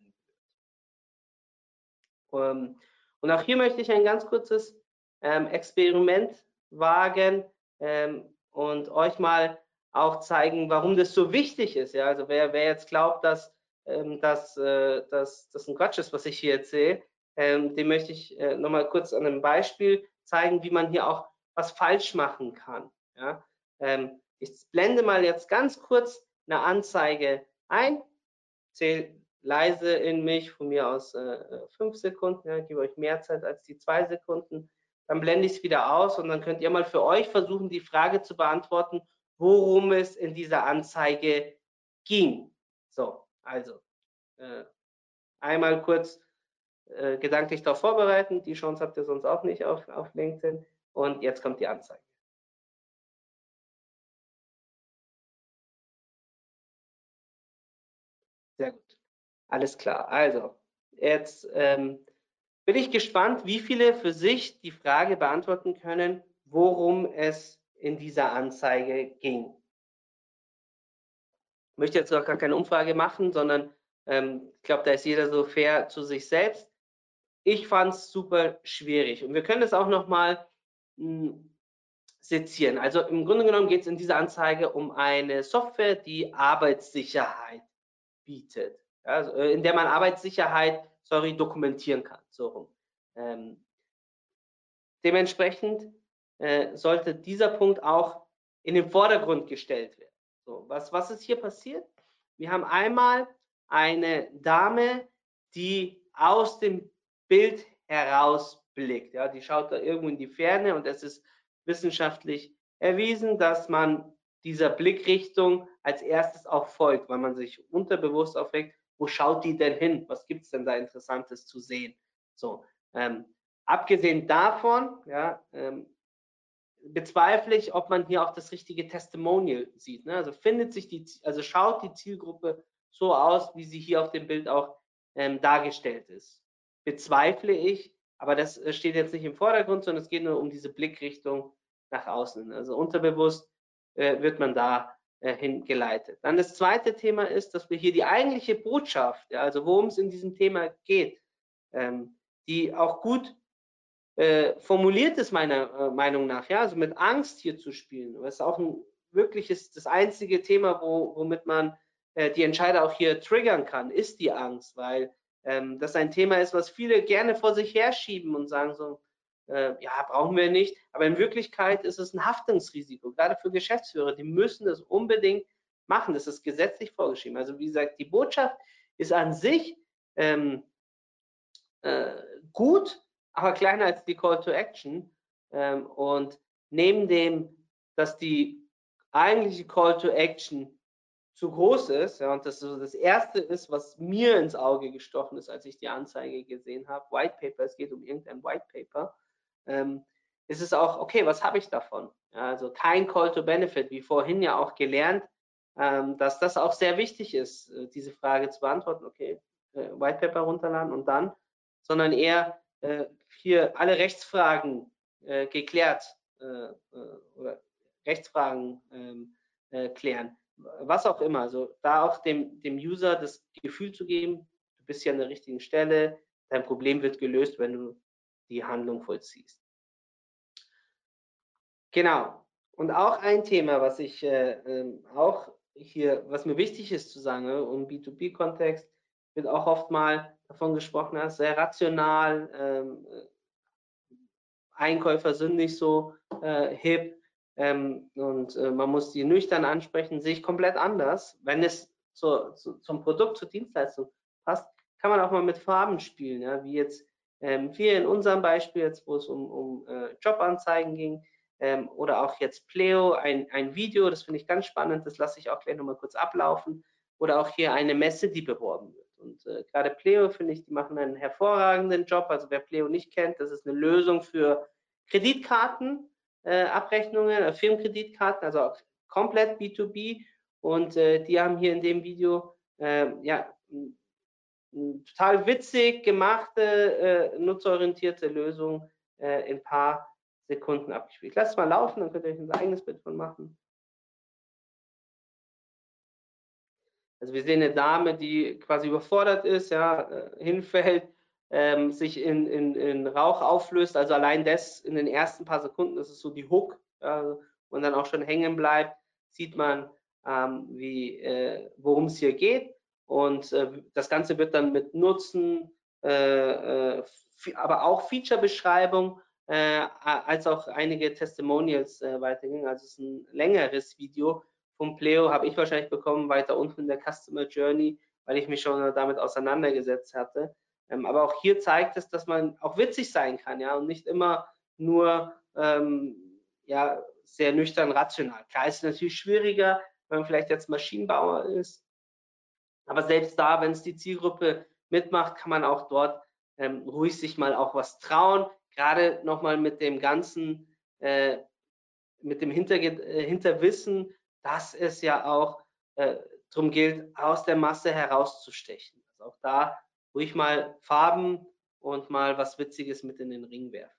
wird. Ähm, und auch hier möchte ich ein ganz kurzes ähm, Experiment wagen. Ähm, und euch mal auch zeigen, warum das so wichtig ist. Ja, also wer, wer jetzt glaubt, dass, ähm, dass, äh, dass das ein Quatsch ist, was ich hier erzähle, ähm, dem möchte ich äh, nochmal kurz an einem Beispiel zeigen, wie man hier auch was falsch machen kann. Ja? Ähm, ich blende mal jetzt ganz kurz eine Anzeige ein, zähle leise in mich, von mir aus äh, fünf Sekunden, ja, gebe euch mehr Zeit als die zwei Sekunden dann blende ich es wieder aus und dann könnt ihr mal für euch versuchen, die Frage zu beantworten, worum es in dieser Anzeige ging. So, also äh, einmal kurz äh, gedanklich darauf vorbereiten. Die Chance habt ihr sonst auch nicht auf, auf LinkedIn. Und jetzt kommt die Anzeige. Sehr gut. Alles klar. Also, jetzt ähm, bin ich gespannt, wie viele für sich die Frage beantworten können, worum es in dieser Anzeige ging. Ich möchte jetzt auch gar keine Umfrage machen, sondern ähm, ich glaube, da ist jeder so fair zu sich selbst. Ich fand es super schwierig und wir können das auch nochmal hm, sezieren. Also im Grunde genommen geht es in dieser Anzeige um eine Software, die Arbeitssicherheit bietet, ja, also, äh, in der man Arbeitssicherheit, sorry, dokumentieren kann. So rum. Ähm, dementsprechend äh, sollte dieser Punkt auch in den Vordergrund gestellt werden. So, was, was ist hier passiert? Wir haben einmal eine Dame, die aus dem Bild herausblickt. Ja, die schaut da irgendwo in die Ferne und es ist wissenschaftlich erwiesen, dass man dieser Blickrichtung als erstes auch folgt, weil man sich unterbewusst aufweckt, wo schaut die denn hin? Was gibt es denn da Interessantes zu sehen? So, ähm, abgesehen davon, ja, ähm, bezweifle ich, ob man hier auch das richtige Testimonial sieht. Ne? Also findet sich die, also schaut die Zielgruppe so aus, wie sie hier auf dem Bild auch ähm, dargestellt ist. Bezweifle ich, aber das äh, steht jetzt nicht im Vordergrund, sondern es geht nur um diese Blickrichtung nach außen. Also unterbewusst äh, wird man da hingeleitet. Dann das zweite Thema ist, dass wir hier die eigentliche Botschaft, ja, also worum es in diesem Thema geht, ähm, die auch gut äh, formuliert ist meiner äh, Meinung nach, ja, also mit Angst hier zu spielen. Ist auch ein wirkliches, das einzige Thema, wo, womit man äh, die Entscheider auch hier triggern kann, ist die Angst, weil ähm, das ein Thema ist, was viele gerne vor sich herschieben und sagen so, äh, ja, brauchen wir nicht. Aber in Wirklichkeit ist es ein Haftungsrisiko, gerade für Geschäftsführer, die müssen das unbedingt machen. Das ist gesetzlich vorgeschrieben. Also wie gesagt, die Botschaft ist an sich ähm, äh, gut, aber kleiner als die Call to Action. Ähm, und neben dem, dass die eigentliche Call to Action zu groß ist, ja, und das so das erste ist, was mir ins Auge gestochen ist, als ich die Anzeige gesehen habe, White Paper, es geht um irgendein White Paper, ähm, ist es auch, okay, was habe ich davon? Also kein Call to Benefit, wie vorhin ja auch gelernt, ähm, dass das auch sehr wichtig ist, äh, diese Frage zu beantworten, okay, äh, White Paper runterladen und dann, sondern eher äh, hier alle Rechtsfragen äh, geklärt äh, oder Rechtsfragen ähm, klären was auch immer. Also da auch dem, dem User das Gefühl zu geben, du bist hier an der richtigen Stelle, dein Problem wird gelöst, wenn du die Handlung vollziehst. Genau. Und auch ein Thema, was ich äh, ähm, auch hier, was mir wichtig ist zu sagen, ne, im B2B-Kontext wird auch oft mal davon gesprochen, dass sehr rational, ähm, äh, Einkäufer sind nicht so äh, hip, ähm, und äh, man muss die nüchtern ansprechen, sehe ich komplett anders. Wenn es zu, zu, zum Produkt, zur Dienstleistung passt, kann man auch mal mit Farben spielen, ja, wie jetzt ähm, wir in unserem Beispiel jetzt, wo es um, um äh, Jobanzeigen ging, ähm, oder auch jetzt Pleo, ein, ein Video, das finde ich ganz spannend, das lasse ich auch gleich nochmal kurz ablaufen, oder auch hier eine Messe, die beworben wird. Und äh, gerade Pleo finde ich, die machen einen hervorragenden Job. Also wer Pleo nicht kennt, das ist eine Lösung für Kreditkarten, äh, äh, Firmenkreditkarten, also komplett B2B. Und äh, die haben hier in dem Video äh, ja, total witzig gemachte, äh, nutzerorientierte Lösung äh, in ein paar Sekunden abgespielt. Lasst es mal laufen, dann könnt ihr euch ein eigenes Bild von machen. Also wir sehen eine Dame, die quasi überfordert ist, ja, äh, hinfällt, ähm, sich in, in, in Rauch auflöst. Also allein das in den ersten paar Sekunden, das ist so die Hook äh, und dann auch schon hängen bleibt, sieht man, ähm, äh, worum es hier geht. Und äh, das Ganze wird dann mit Nutzen, äh, äh, aber auch Feature-Beschreibung, äh, als auch einige Testimonials weitergehen. Also es ist ein längeres Video vom Pleo, habe ich wahrscheinlich bekommen, weiter unten in der Customer Journey, weil ich mich schon damit auseinandergesetzt hatte. Ähm, aber auch hier zeigt es, dass man auch witzig sein kann, ja, und nicht immer nur ähm, ja, sehr nüchtern rational. Klar ist natürlich schwieriger, wenn man vielleicht jetzt Maschinenbauer ist. Aber selbst da, wenn es die Zielgruppe mitmacht, kann man auch dort ähm, ruhig sich mal auch was trauen. Gerade nochmal mit dem ganzen, äh, mit dem Hinterge äh, Hinterwissen, dass es ja auch äh, darum gilt, aus der Masse herauszustechen. Also auch da ruhig mal Farben und mal was Witziges mit in den Ring werfen.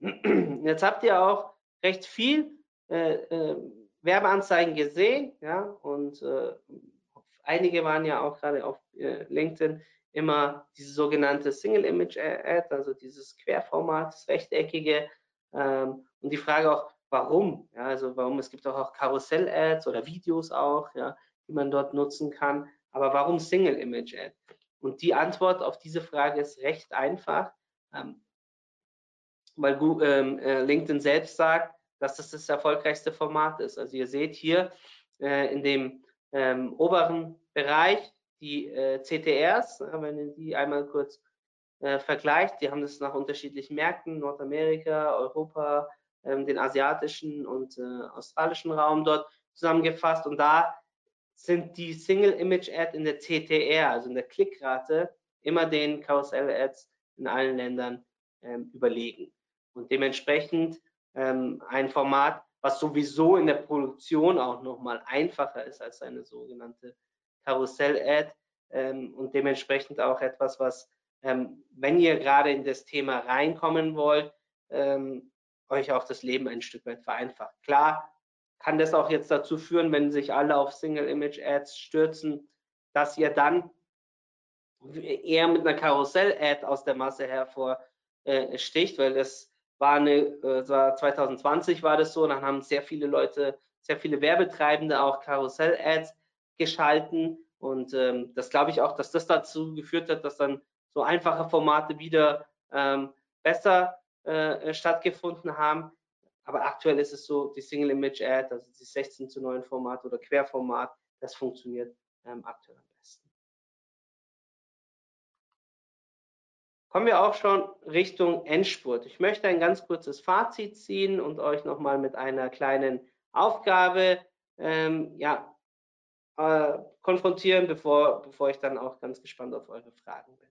*clears throat* Jetzt habt ihr auch recht viel äh, äh, Werbeanzeigen gesehen, ja, und äh, einige waren ja auch gerade auf äh, LinkedIn immer diese sogenannte Single Image Ad, also dieses Querformat, das rechteckige. Ähm, und die Frage auch, warum? Ja, also warum? Es gibt auch, auch Karussell-Ads oder Videos auch, ja, die man dort nutzen kann. Aber warum Single Image Ad? Und die Antwort auf diese Frage ist recht einfach, ähm, weil Google, ähm, äh, LinkedIn selbst sagt, dass das das erfolgreichste Format ist. Also ihr seht hier äh, in dem ähm, oberen Bereich die äh, CTRs, wenn ihr die einmal kurz äh, vergleicht, die haben das nach unterschiedlichen Märkten, Nordamerika, Europa, ähm, den asiatischen und äh, australischen Raum dort zusammengefasst und da sind die Single Image Ad in der CTR, also in der Klickrate, immer den Karussell Ads in allen Ländern ähm, überlegen. Und dementsprechend ähm, ein Format, was sowieso in der Produktion auch nochmal einfacher ist als eine sogenannte Karussell-Ad ähm, und dementsprechend auch etwas, was, ähm, wenn ihr gerade in das Thema reinkommen wollt, ähm, euch auch das Leben ein Stück weit vereinfacht. Klar kann das auch jetzt dazu führen, wenn sich alle auf Single-Image-Ads stürzen, dass ihr dann eher mit einer Karussell-Ad aus der Masse hervorsticht, äh, weil das war eine, äh, 2020 war das so, dann haben sehr viele Leute, sehr viele Werbetreibende auch Karussell-Ads geschalten und ähm, das glaube ich auch, dass das dazu geführt hat, dass dann so einfache Formate wieder ähm, besser äh, stattgefunden haben. Aber aktuell ist es so, die Single Image Ad, also die 16 zu 9 Format oder Querformat, das funktioniert ähm, aktuell. Kommen wir auch schon Richtung Endspurt. Ich möchte ein ganz kurzes Fazit ziehen und euch nochmal mit einer kleinen Aufgabe ähm, ja, äh, konfrontieren, bevor, bevor ich dann auch ganz gespannt auf eure Fragen bin.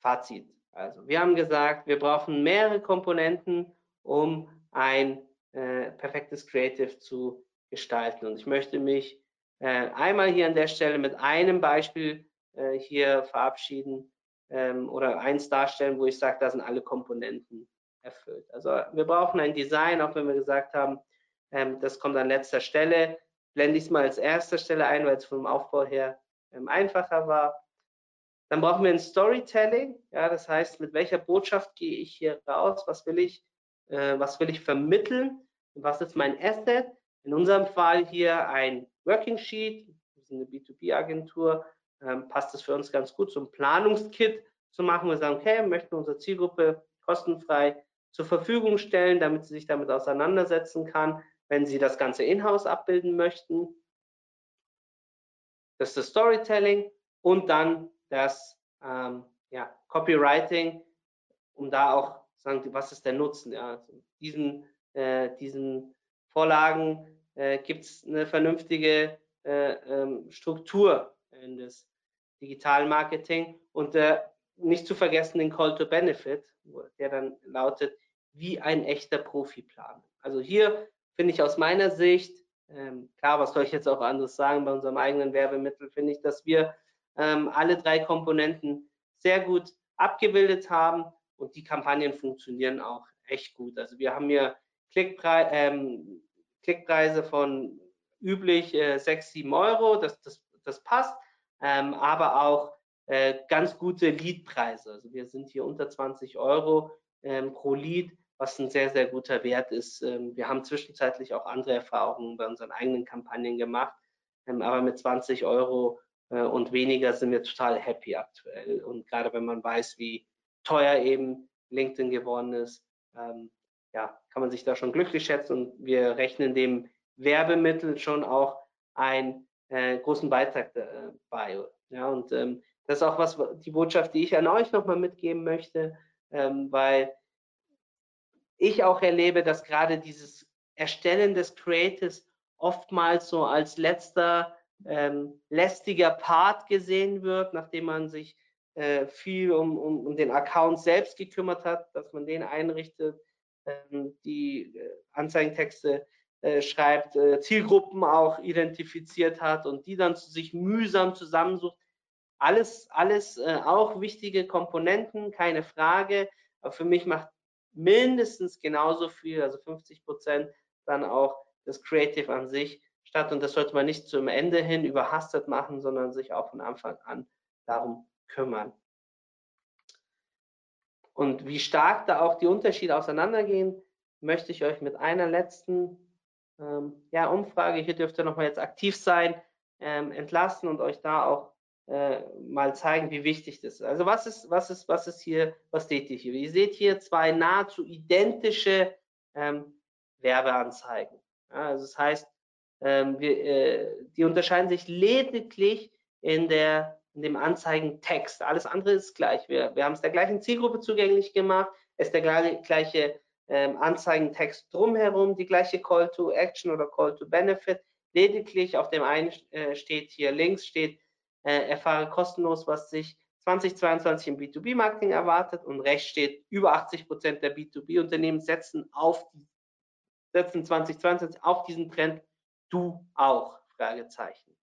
Fazit. Also, wir haben gesagt, wir brauchen mehrere Komponenten, um ein äh, perfektes Creative zu gestalten. Und ich möchte mich äh, einmal hier an der Stelle mit einem Beispiel äh, hier verabschieden ähm, oder eins darstellen, wo ich sage, da sind alle Komponenten erfüllt. Also wir brauchen ein Design, auch wenn wir gesagt haben, ähm, das kommt an letzter Stelle blende ich es mal als erster Stelle ein, weil es vom Aufbau her ähm, einfacher war. Dann brauchen wir ein Storytelling, ja, das heißt, mit welcher Botschaft gehe ich hier raus, was will ich, äh, was will ich vermitteln, was ist mein Asset. In unserem Fall hier ein Working Sheet, wir sind eine B2B-Agentur, ähm, passt es für uns ganz gut, so ein Planungskit zu machen. Wir sagen, okay, wir möchten unsere Zielgruppe kostenfrei zur Verfügung stellen, damit sie sich damit auseinandersetzen kann wenn Sie das Ganze in-house abbilden möchten. Das ist das Storytelling und dann das ähm, ja, Copywriting, um da auch zu sagen, was ist der Nutzen. Ja, also diesen, äh, diesen Vorlagen äh, gibt es eine vernünftige äh, ähm, Struktur in das Digitalmarketing und äh, nicht zu vergessen den Call to Benefit, der dann lautet, wie ein echter Profiplan. Also hier finde ich aus meiner Sicht, ähm, klar, was soll ich jetzt auch anderes sagen, bei unserem eigenen Werbemittel finde ich, dass wir ähm, alle drei Komponenten sehr gut abgebildet haben und die Kampagnen funktionieren auch echt gut. Also wir haben hier Klickprei ähm, Klickpreise von üblich äh, 6, 7 Euro, das, das, das passt, ähm, aber auch äh, ganz gute Leadpreise. Also wir sind hier unter 20 Euro ähm, pro Lead was ein sehr, sehr guter Wert ist. Ähm, wir haben zwischenzeitlich auch andere Erfahrungen bei unseren eigenen Kampagnen gemacht, ähm, aber mit 20 Euro äh, und weniger sind wir total happy aktuell. Und gerade wenn man weiß, wie teuer eben LinkedIn geworden ist, ähm, ja, kann man sich da schon glücklich schätzen und wir rechnen dem Werbemittel schon auch einen äh, großen Beitrag äh, bei. Ja, und ähm, das ist auch was, die Botschaft, die ich an euch nochmal mitgeben möchte, ähm, weil ich auch erlebe, dass gerade dieses Erstellen des Creatives oftmals so als letzter ähm, lästiger Part gesehen wird, nachdem man sich äh, viel um, um, um, den Account selbst gekümmert hat, dass man den einrichtet, ähm, die äh, Anzeigentexte äh, schreibt, äh, Zielgruppen auch identifiziert hat und die dann sich mühsam zusammensucht. Alles, alles äh, auch wichtige Komponenten, keine Frage. Aber für mich macht mindestens genauso viel, also 50 Prozent, dann auch das Creative an sich statt. Und das sollte man nicht zum Ende hin überhastet machen, sondern sich auch von Anfang an darum kümmern. Und wie stark da auch die Unterschiede auseinandergehen, möchte ich euch mit einer letzten ähm, ja, Umfrage, hier dürft ihr nochmal jetzt aktiv sein, ähm, entlassen und euch da auch äh, mal zeigen, wie wichtig das ist. Also was ist, was ist, was ist hier, was seht ihr hier? Ihr seht hier zwei nahezu identische ähm, Werbeanzeigen. Ja, also das heißt, ähm, wir, äh, die unterscheiden sich lediglich in der in dem Anzeigentext. Alles andere ist gleich. Wir, wir haben es der gleichen Zielgruppe zugänglich gemacht, ist der gleiche ähm, Anzeigentext drumherum, die gleiche Call to Action oder Call to Benefit. Lediglich auf dem einen äh, steht hier links steht, äh, erfahre kostenlos, was sich 2022 im B2B-Marketing erwartet und rechts steht, über 80 Prozent der B2B-Unternehmen setzen auf setzen 2022 auf diesen Trend, du auch? Fragezeichen.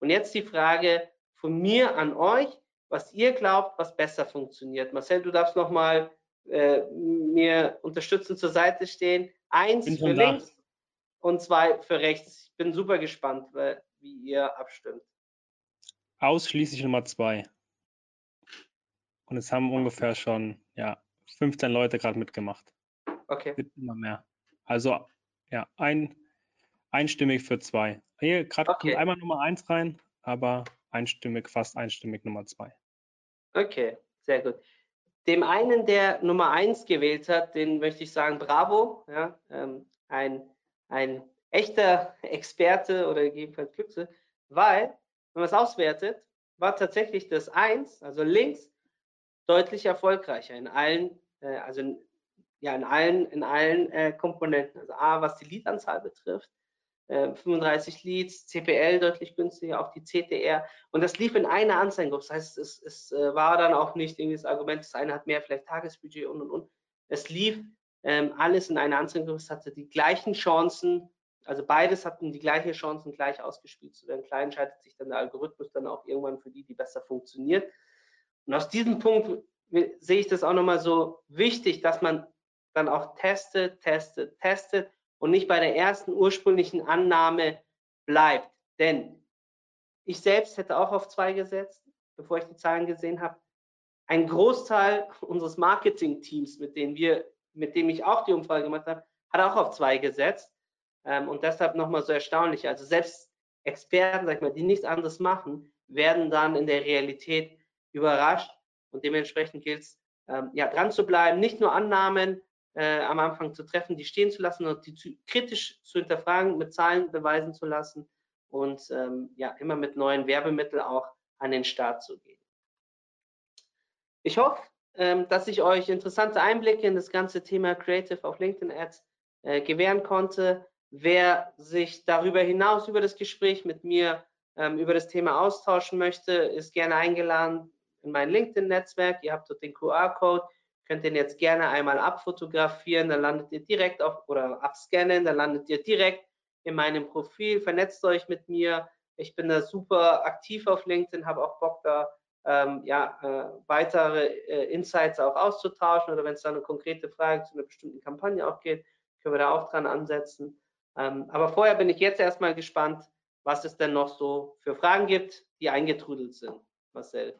Und jetzt die Frage von mir an euch, was ihr glaubt, was besser funktioniert. Marcel, du darfst nochmal äh, mir unterstützend zur Seite stehen. Eins für links und zwei für rechts. Ich bin super gespannt, wie ihr abstimmt. Ausschließlich Nummer zwei. Und es haben ungefähr schon ja, 15 Leute gerade mitgemacht. Okay. Wird immer mehr. Also ja, ein, einstimmig für zwei. Hier gerade okay. kommt einmal Nummer eins rein, aber einstimmig, fast einstimmig Nummer zwei. Okay, sehr gut. Dem einen, der Nummer eins gewählt hat, den möchte ich sagen, bravo. Ja, ähm, ein, ein echter Experte oder gegebenenfalls Glückse, weil, wenn man es auswertet, war tatsächlich das eins, also links, deutlich erfolgreicher in allen, äh, also in, ja, in allen, in allen äh, Komponenten. Also A, was die Leadanzahl betrifft, 35 äh, Leads, CPL deutlich günstiger, auch die CTR. Und das lief in einer Anzeigengruppe. Das heißt, es, es äh, war dann auch nicht irgendwie das Argument, das eine hat mehr vielleicht Tagesbudget und und und. Es lief ähm, alles in einer Anzeigengruppe. Es hatte die gleichen Chancen, also beides hatten die gleichen Chancen, gleich ausgespielt zu werden. Klar entscheidet sich dann der Algorithmus dann auch irgendwann für die, die besser funktioniert. Und aus diesem Punkt sehe ich das auch nochmal so wichtig, dass man dann auch testet, testet, testet und nicht bei der ersten ursprünglichen Annahme bleibt. Denn ich selbst hätte auch auf zwei gesetzt, bevor ich die Zahlen gesehen habe. Ein Großteil unseres Marketing-Teams, mit denen wir, mit dem ich auch die Umfrage gemacht habe, hat auch auf zwei gesetzt. Ähm, und deshalb nochmal so erstaunlich. Also selbst Experten, sag ich mal, die nichts anderes machen, werden dann in der Realität überrascht. Und dementsprechend gilt es, ähm, ja, dran zu bleiben, nicht nur Annahmen äh, am Anfang zu treffen, die stehen zu lassen und die zu, kritisch zu hinterfragen, mit Zahlen beweisen zu lassen und ähm, ja, immer mit neuen Werbemitteln auch an den Start zu gehen. Ich hoffe, ähm, dass ich euch interessante Einblicke in das ganze Thema Creative auf LinkedIn Ads äh, gewähren konnte. Wer sich darüber hinaus über das Gespräch mit mir ähm, über das Thema austauschen möchte, ist gerne eingeladen in mein LinkedIn-Netzwerk. Ihr habt dort den QR-Code könnt den jetzt gerne einmal abfotografieren, dann landet ihr direkt auf oder abscannen, dann landet ihr direkt in meinem Profil, vernetzt euch mit mir. Ich bin da super aktiv auf LinkedIn, habe auch Bock da ähm, ja, äh, weitere äh, Insights auch auszutauschen oder wenn es da eine konkrete Frage zu einer bestimmten Kampagne auch geht, können wir da auch dran ansetzen. Ähm, aber vorher bin ich jetzt erstmal gespannt, was es denn noch so für Fragen gibt, die eingetrudelt sind. Marcel.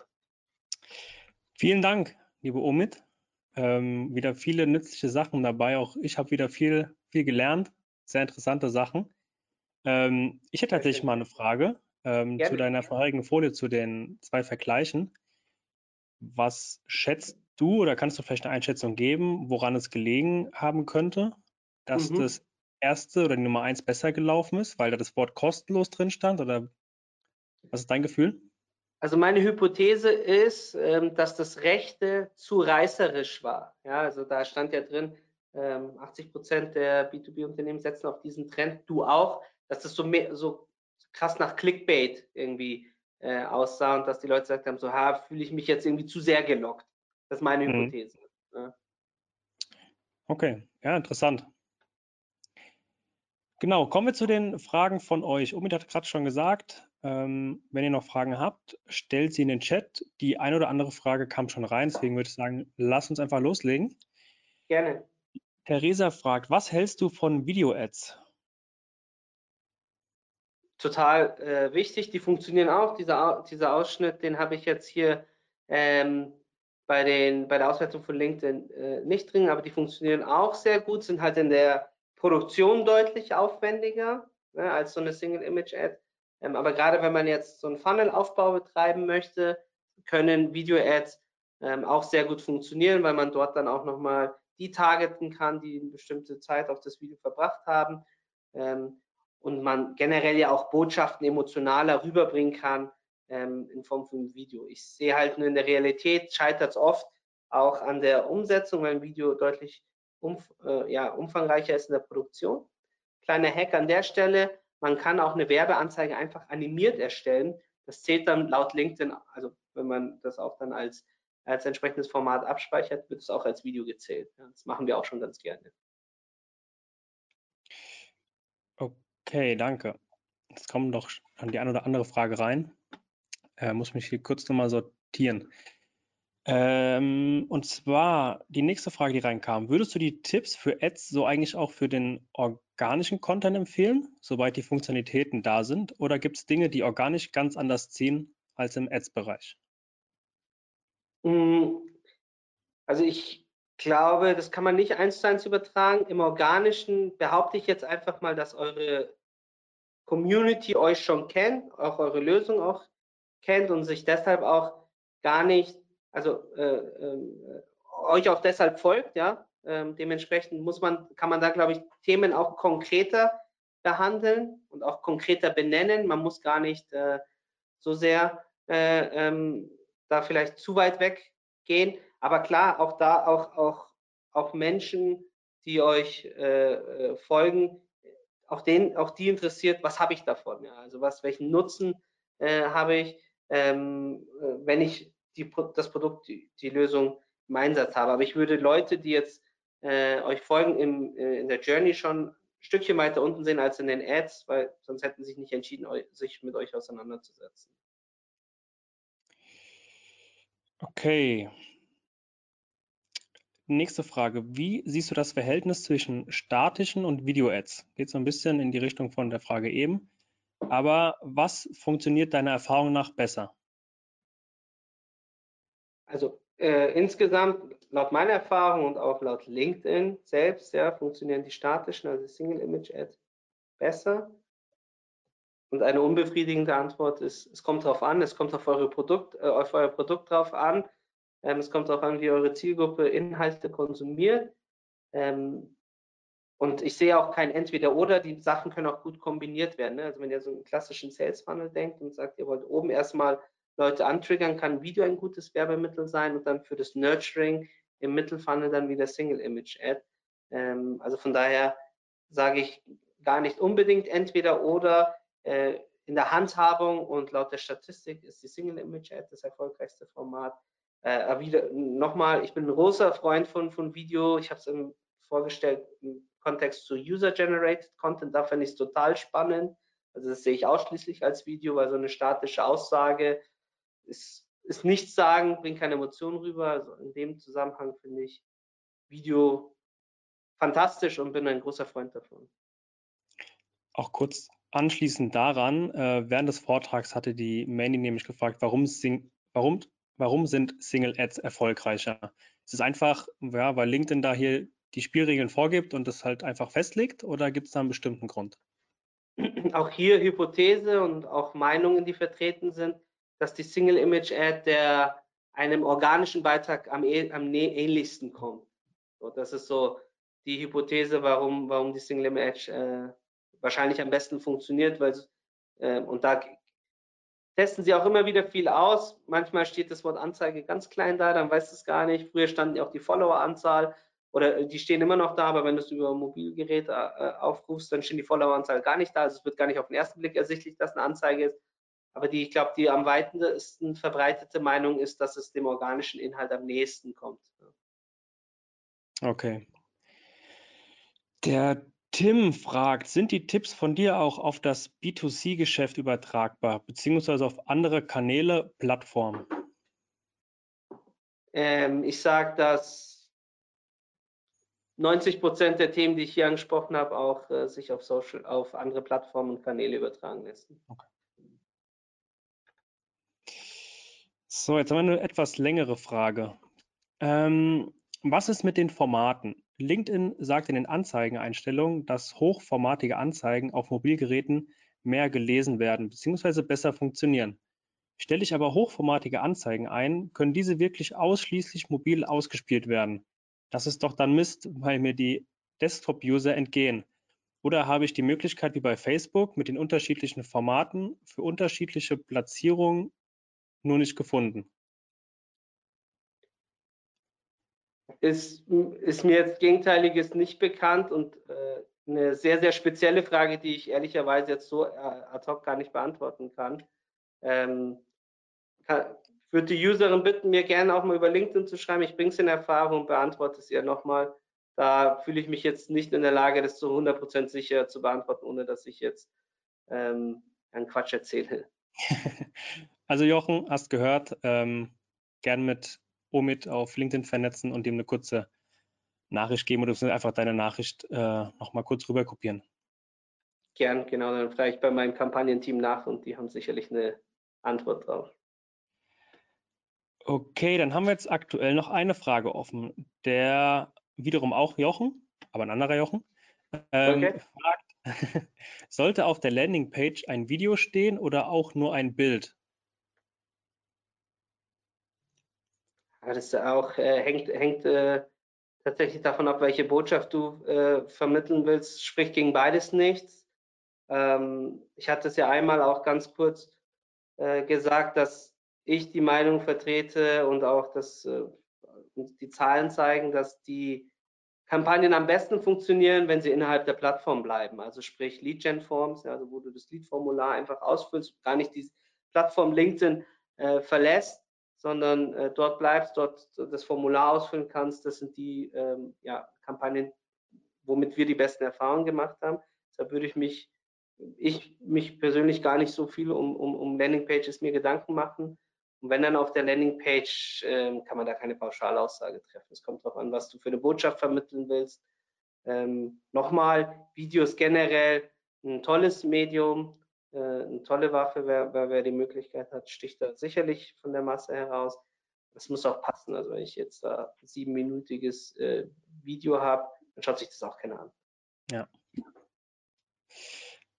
Vielen Dank, liebe Omid. Ähm, wieder viele nützliche Sachen dabei. Auch ich habe wieder viel, viel gelernt. Sehr interessante Sachen. Ähm, ich hätte tatsächlich mal eine Frage ähm, zu deiner vorherigen Folie, zu den zwei Vergleichen. Was schätzt du oder kannst du vielleicht eine Einschätzung geben, woran es gelegen haben könnte, dass mhm. das erste oder die Nummer eins besser gelaufen ist, weil da das Wort kostenlos drin stand? Oder was ist dein Gefühl? Also meine Hypothese ist, ähm, dass das Rechte zu reißerisch war. Ja, also da stand ja drin, 80 ähm, Prozent der B2B-Unternehmen setzen auf diesen Trend, du auch, dass das so, mehr, so krass nach Clickbait irgendwie äh, aussah und dass die Leute gesagt haben, so, ha, fühle ich mich jetzt irgendwie zu sehr gelockt. Das ist meine mhm. Hypothese. Ja. Okay, ja, interessant. Genau, kommen wir zu den Fragen von euch. Omid hat gerade schon gesagt, ähm, wenn ihr noch Fragen habt, stellt sie in den Chat. Die eine oder andere Frage kam schon rein, deswegen würde ich sagen, lass uns einfach loslegen. Gerne. Theresa fragt, was hältst du von Video-Ads? Total äh, wichtig, die funktionieren auch. Dieser, dieser Ausschnitt, den habe ich jetzt hier ähm, bei, den, bei der Auswertung von LinkedIn äh, nicht drin, aber die funktionieren auch sehr gut, sind halt in der Produktion deutlich aufwendiger ne, als so eine Single-Image-Ad. Ähm, aber gerade wenn man jetzt so einen Funnel-Aufbau betreiben möchte, können Video-Ads ähm, auch sehr gut funktionieren, weil man dort dann auch nochmal die targeten kann, die eine bestimmte Zeit auf das Video verbracht haben. Ähm, und man generell ja auch Botschaften emotionaler rüberbringen kann ähm, in Form von Video. Ich sehe halt nur in der Realität scheitert es oft auch an der Umsetzung, weil ein Video deutlich umf äh, ja, umfangreicher ist in der Produktion. Kleiner Hack an der Stelle, man kann auch eine Werbeanzeige einfach animiert erstellen. Das zählt dann laut LinkedIn, also wenn man das auch dann als, als entsprechendes Format abspeichert, wird es auch als Video gezählt. Das machen wir auch schon ganz gerne. Okay, danke. Jetzt kommt noch an die eine oder andere Frage rein. Äh, muss mich hier kurz nochmal sortieren. Ähm, und zwar die nächste Frage, die reinkam. Würdest du die Tipps für Ads so eigentlich auch für den organischen Content empfehlen, soweit die Funktionalitäten da sind? Oder gibt es Dinge, die organisch ganz anders ziehen als im Ads-Bereich? Hm, also ich glaube, das kann man nicht eins zu eins übertragen. Im Organischen behaupte ich jetzt einfach mal, dass eure Community euch schon kennt, auch eure Lösung auch kennt und sich deshalb auch gar nicht also äh, äh, euch auch deshalb folgt, ja. Ähm, dementsprechend muss man, kann man da, glaube ich, Themen auch konkreter behandeln und auch konkreter benennen. Man muss gar nicht äh, so sehr äh, ähm, da vielleicht zu weit weg gehen. Aber klar, auch da auch, auch, auch Menschen, die euch äh, äh, folgen, auch, den, auch die interessiert, was habe ich davon? Ja? Also was, welchen Nutzen habe ich, ähm, wenn ich die, das Produkt, die, die, Lösung im Einsatz habe. Aber ich würde Leute, die jetzt äh, euch folgen, im, äh, in der Journey schon ein Stückchen weiter unten sehen als in den Ads, weil sonst hätten sie sich nicht entschieden, sich mit euch auseinanderzusetzen. Okay. Nächste Frage. Wie siehst du das Verhältnis zwischen statischen und Video-Ads? Geht so ein bisschen in die Richtung von der Frage eben. Aber was funktioniert deiner Erfahrung nach besser? Also äh, insgesamt, laut meiner Erfahrung und auch laut LinkedIn selbst, ja, funktionieren die statischen, also Single Image Ad, besser. Und eine unbefriedigende Antwort ist, es kommt darauf an, es kommt auf, eure Produkt, äh, auf euer Produkt drauf an, ähm, es kommt darauf an, wie eure Zielgruppe Inhalte konsumiert. Ähm, und ich sehe auch kein Entweder-Oder, die Sachen können auch gut kombiniert werden. Ne? Also wenn ihr so einen klassischen Sales Funnel denkt und sagt, ihr wollt oben erstmal Leute antriggern, kann Video ein gutes Werbemittel sein und dann für das Nurturing im Mittelfunnel dann wieder Single Image Ad. Ähm, also von daher sage ich gar nicht unbedingt entweder oder äh, in der Handhabung und laut der Statistik ist die Single Image Ad das erfolgreichste Format. Äh, wieder nochmal, ich bin ein großer Freund von, von Video. Ich habe es vorgestellt im Kontext zu User-Generated Content. Da finde ich es total spannend. Also das sehe ich ausschließlich als Video, weil so eine statische Aussage ist, ist nichts sagen, bringt keine Emotionen rüber. Also in dem Zusammenhang finde ich Video fantastisch und bin ein großer Freund davon. Auch kurz anschließend daran, äh, während des Vortrags hatte die Mandy nämlich gefragt, warum, sing, warum, warum sind Single Ads erfolgreicher? Ist es einfach, ja, weil LinkedIn da hier die Spielregeln vorgibt und das halt einfach festlegt oder gibt es da einen bestimmten Grund? Auch hier Hypothese und auch Meinungen, die vertreten sind dass die Single Image Ad der einem organischen Beitrag am, e, am ähnlichsten kommt. So, das ist so die Hypothese, warum, warum die Single Image äh, wahrscheinlich am besten funktioniert, weil äh, und da testen sie auch immer wieder viel aus. Manchmal steht das Wort Anzeige ganz klein da, dann weißt du es gar nicht. Früher standen auch die Follower-Anzahl oder die stehen immer noch da, aber wenn du es über ein Mobilgerät äh, aufrufst, dann steht die Follower-Anzahl gar nicht da. Also es wird gar nicht auf den ersten Blick ersichtlich, dass eine Anzeige ist. Aber die, ich glaube, die am weitesten verbreitete Meinung ist, dass es dem organischen Inhalt am nächsten kommt. Okay. Der Tim fragt, sind die Tipps von dir auch auf das B2C-Geschäft übertragbar, beziehungsweise auf andere Kanäle, Plattformen? Ähm, ich sage, dass 90 Prozent der Themen, die ich hier angesprochen habe, auch äh, sich auf, Social, auf andere Plattformen und Kanäle übertragen lassen. Okay. So, jetzt haben wir eine etwas längere Frage. Ähm, was ist mit den Formaten? LinkedIn sagt in den Anzeigeneinstellungen, dass hochformatige Anzeigen auf Mobilgeräten mehr gelesen werden bzw. besser funktionieren. Stelle ich aber hochformatige Anzeigen ein, können diese wirklich ausschließlich mobil ausgespielt werden. Das ist doch dann Mist, weil mir die Desktop-User entgehen. Oder habe ich die Möglichkeit, wie bei Facebook, mit den unterschiedlichen Formaten für unterschiedliche Platzierungen nur nicht gefunden? ist, ist mir jetzt Gegenteiliges nicht bekannt und äh, eine sehr, sehr spezielle Frage, die ich ehrlicherweise jetzt so äh, ad hoc gar nicht beantworten kann. Ähm, kann würde die Userin bitten, mir gerne auch mal über LinkedIn zu schreiben. Ich bringe es in Erfahrung und beantworte es ihr nochmal. Da fühle ich mich jetzt nicht in der Lage, das zu 100% sicher zu beantworten, ohne dass ich jetzt ähm, einen Quatsch erzähle. *laughs* Also Jochen, hast gehört, ähm, gern mit Omid auf LinkedIn vernetzen und ihm eine kurze Nachricht geben oder einfach deine Nachricht äh, nochmal kurz rüber kopieren. Gern, genau. Dann frage ich bei meinem Kampagnenteam nach und die haben sicherlich eine Antwort drauf. Okay, dann haben wir jetzt aktuell noch eine Frage offen. Der wiederum auch Jochen, aber ein anderer Jochen, ähm, okay. fragt, *laughs* sollte auf der Landingpage ein Video stehen oder auch nur ein Bild? Das auch äh, hängt, hängt äh, tatsächlich davon ab, welche Botschaft du äh, vermitteln willst. Sprich gegen beides nichts. Ähm, ich hatte es ja einmal auch ganz kurz äh, gesagt, dass ich die Meinung vertrete und auch dass äh, die Zahlen zeigen, dass die Kampagnen am besten funktionieren, wenn sie innerhalb der Plattform bleiben. Also sprich Lead-Gen-Forms, also wo du das Lead-Formular einfach ausfüllst, gar nicht die Plattform LinkedIn äh, verlässt sondern äh, dort bleibst, dort das Formular ausfüllen kannst. Das sind die ähm, ja, Kampagnen, womit wir die besten Erfahrungen gemacht haben. Da würde ich mich, ich mich persönlich gar nicht so viel um, um, um Landingpages mir Gedanken machen. Und wenn dann auf der Landingpage, ähm, kann man da keine Pauschalaussage treffen. Es kommt darauf an, was du für eine Botschaft vermitteln willst. Ähm, Nochmal, Videos generell ein tolles Medium, äh, eine tolle Waffe, wer, wer, wer die Möglichkeit hat, sticht da sicherlich von der Masse heraus. Das muss auch passen. Also wenn ich jetzt da ein siebenminütiges äh, Video habe, dann schaut sich das auch keiner an. Ja.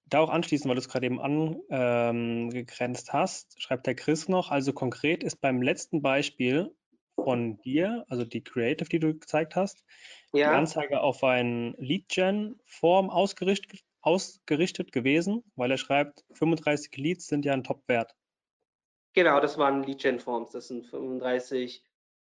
Da auch anschließend, weil du es gerade eben angegrenzt hast, schreibt der Chris noch, also konkret ist beim letzten Beispiel von dir, also die Creative, die du gezeigt hast, ja. die Anzeige auf ein Lead-Gen-Form ausgerichtet, ausgerichtet gewesen, weil er schreibt, 35 Leads sind ja ein Top-Wert. Genau, das waren Lead-Gen-Forms. Das sind 35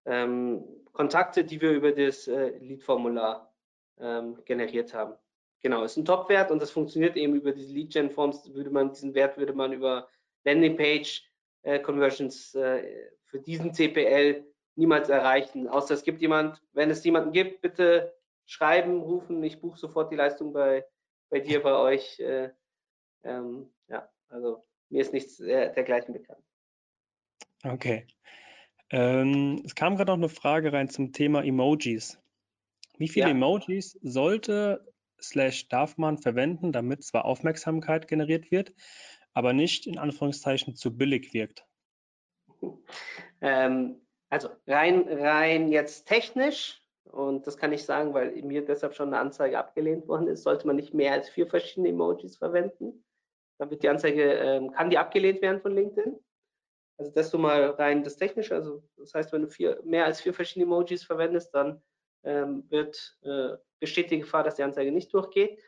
ähm, Kontakte, die wir über das äh, Lead-Formular ähm, generiert haben. Genau, ist ein Top-Wert und das funktioniert eben über diese Lead-Gen-Forms. Würde man diesen Wert würde man über Landing-Page-Conversions äh, äh, für diesen CPL niemals erreichen. Außer es gibt jemand, wenn es jemanden gibt, bitte schreiben, rufen. Ich buche sofort die Leistung bei bei dir, bei euch. Äh, ähm, ja, also mir ist nichts äh, dergleichen bekannt. Okay. Ähm, es kam gerade noch eine Frage rein zum Thema Emojis. Wie viele ja. Emojis sollte slash darf man verwenden, damit zwar Aufmerksamkeit generiert wird, aber nicht in Anführungszeichen zu billig wirkt? *laughs* Ähm, also rein, rein jetzt technisch und das kann ich sagen, weil mir deshalb schon eine Anzeige abgelehnt worden ist, sollte man nicht mehr als vier verschiedene Emojis verwenden. Dann wird die Anzeige, ähm, kann die abgelehnt werden von LinkedIn. Also das so mal rein das Technische. Also das heißt, wenn du vier, mehr als vier verschiedene Emojis verwendest, dann ähm, wird, äh, besteht die Gefahr, dass die Anzeige nicht durchgeht.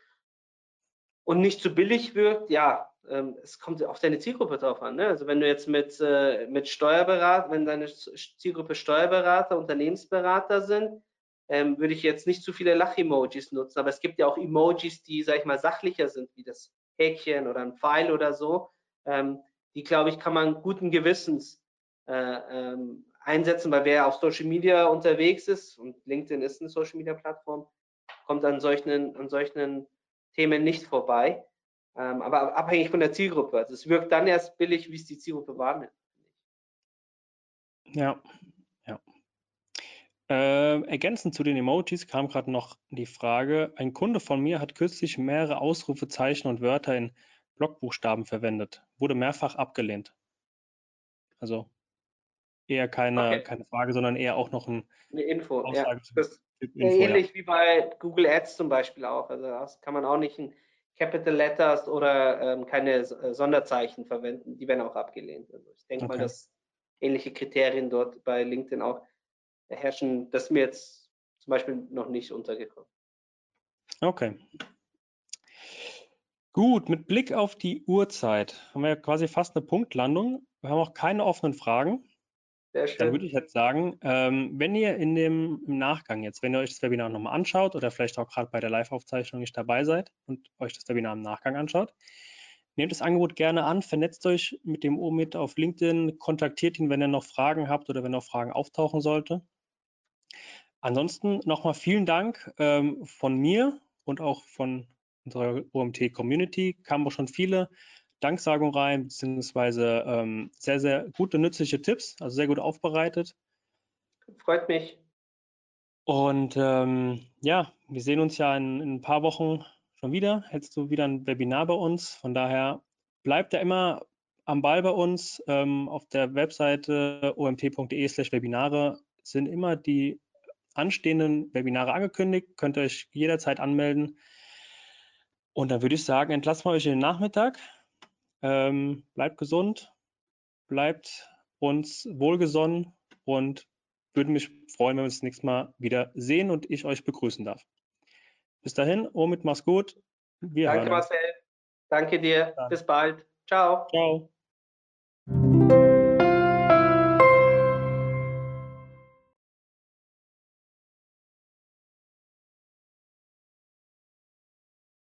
Und nicht zu billig wirkt, ja, ähm, es kommt auf deine Zielgruppe drauf an. Ne? Also wenn du jetzt mit, äh, mit Steuerberater, wenn deine Zielgruppe Steuerberater, Unternehmensberater sind, ähm, würde ich jetzt nicht zu viele Lach-Emojis nutzen, aber es gibt ja auch Emojis, die, sag ich mal, sachlicher sind, wie das Häkchen oder ein Pfeil oder so. Ähm, die, glaube ich, kann man guten Gewissens äh, ähm, einsetzen, weil wer auf Social Media unterwegs ist, und LinkedIn ist eine Social Media Plattform, kommt an solchen, an solchen Themen nicht vorbei. Ähm, aber abhängig von der Zielgruppe. Also es wirkt dann erst billig, wie es die Zielgruppe wahrnimmt. Ja. Äh, ergänzend zu den Emojis kam gerade noch die Frage, ein Kunde von mir hat kürzlich mehrere Ausrufezeichen und Wörter in Blockbuchstaben verwendet, wurde mehrfach abgelehnt. Also eher keine, okay. keine Frage, sondern eher auch noch ein eine Info. Aussage ja. Das Info, ähnlich ja. wie bei Google Ads zum Beispiel auch. Also das kann man auch nicht in Capital Letters oder ähm, keine äh, Sonderzeichen verwenden. Die werden auch abgelehnt. Also ich denke okay. mal, dass ähnliche Kriterien dort bei LinkedIn auch herrschen. Das ist mir jetzt zum Beispiel noch nicht untergekommen. Okay. Gut, mit Blick auf die Uhrzeit haben wir quasi fast eine Punktlandung. Wir haben auch keine offenen Fragen. Sehr schön. Dann würde ich jetzt sagen, ähm, wenn ihr in dem im Nachgang jetzt, wenn ihr euch das Webinar nochmal anschaut oder vielleicht auch gerade bei der Live-Aufzeichnung nicht dabei seid und euch das Webinar im Nachgang anschaut, nehmt das Angebot gerne an, vernetzt euch mit dem OMIT auf LinkedIn, kontaktiert ihn, wenn ihr noch Fragen habt oder wenn noch Fragen auftauchen sollte. Ansonsten nochmal vielen Dank ähm, von mir und auch von unserer OMT-Community. Kamen auch schon viele Danksagungen rein, beziehungsweise ähm, sehr, sehr gute, nützliche Tipps, also sehr gut aufbereitet. Freut mich. Und ähm, ja, wir sehen uns ja in, in, ein paar Wochen schon wieder. Hältst du wieder ein Webinar bei uns. Von daher bleibt da immer am Ball bei uns. Ähm, auf der Webseite omt.de/slash Webinare sind immer die anstehenden Webinare angekündigt. Könnt ihr euch jederzeit anmelden. Und dann würde ich sagen, entlassen wir euch in den Nachmittag. Ähm, bleibt gesund, bleibt uns wohlgesonnen und würde mich freuen, wenn wir uns das nächste Mal wieder sehen und ich euch begrüßen darf. Bis dahin, Omid, mach's gut. Wir Danke. Marcel. Danke dir. Bis bald. Ciao. Ciao.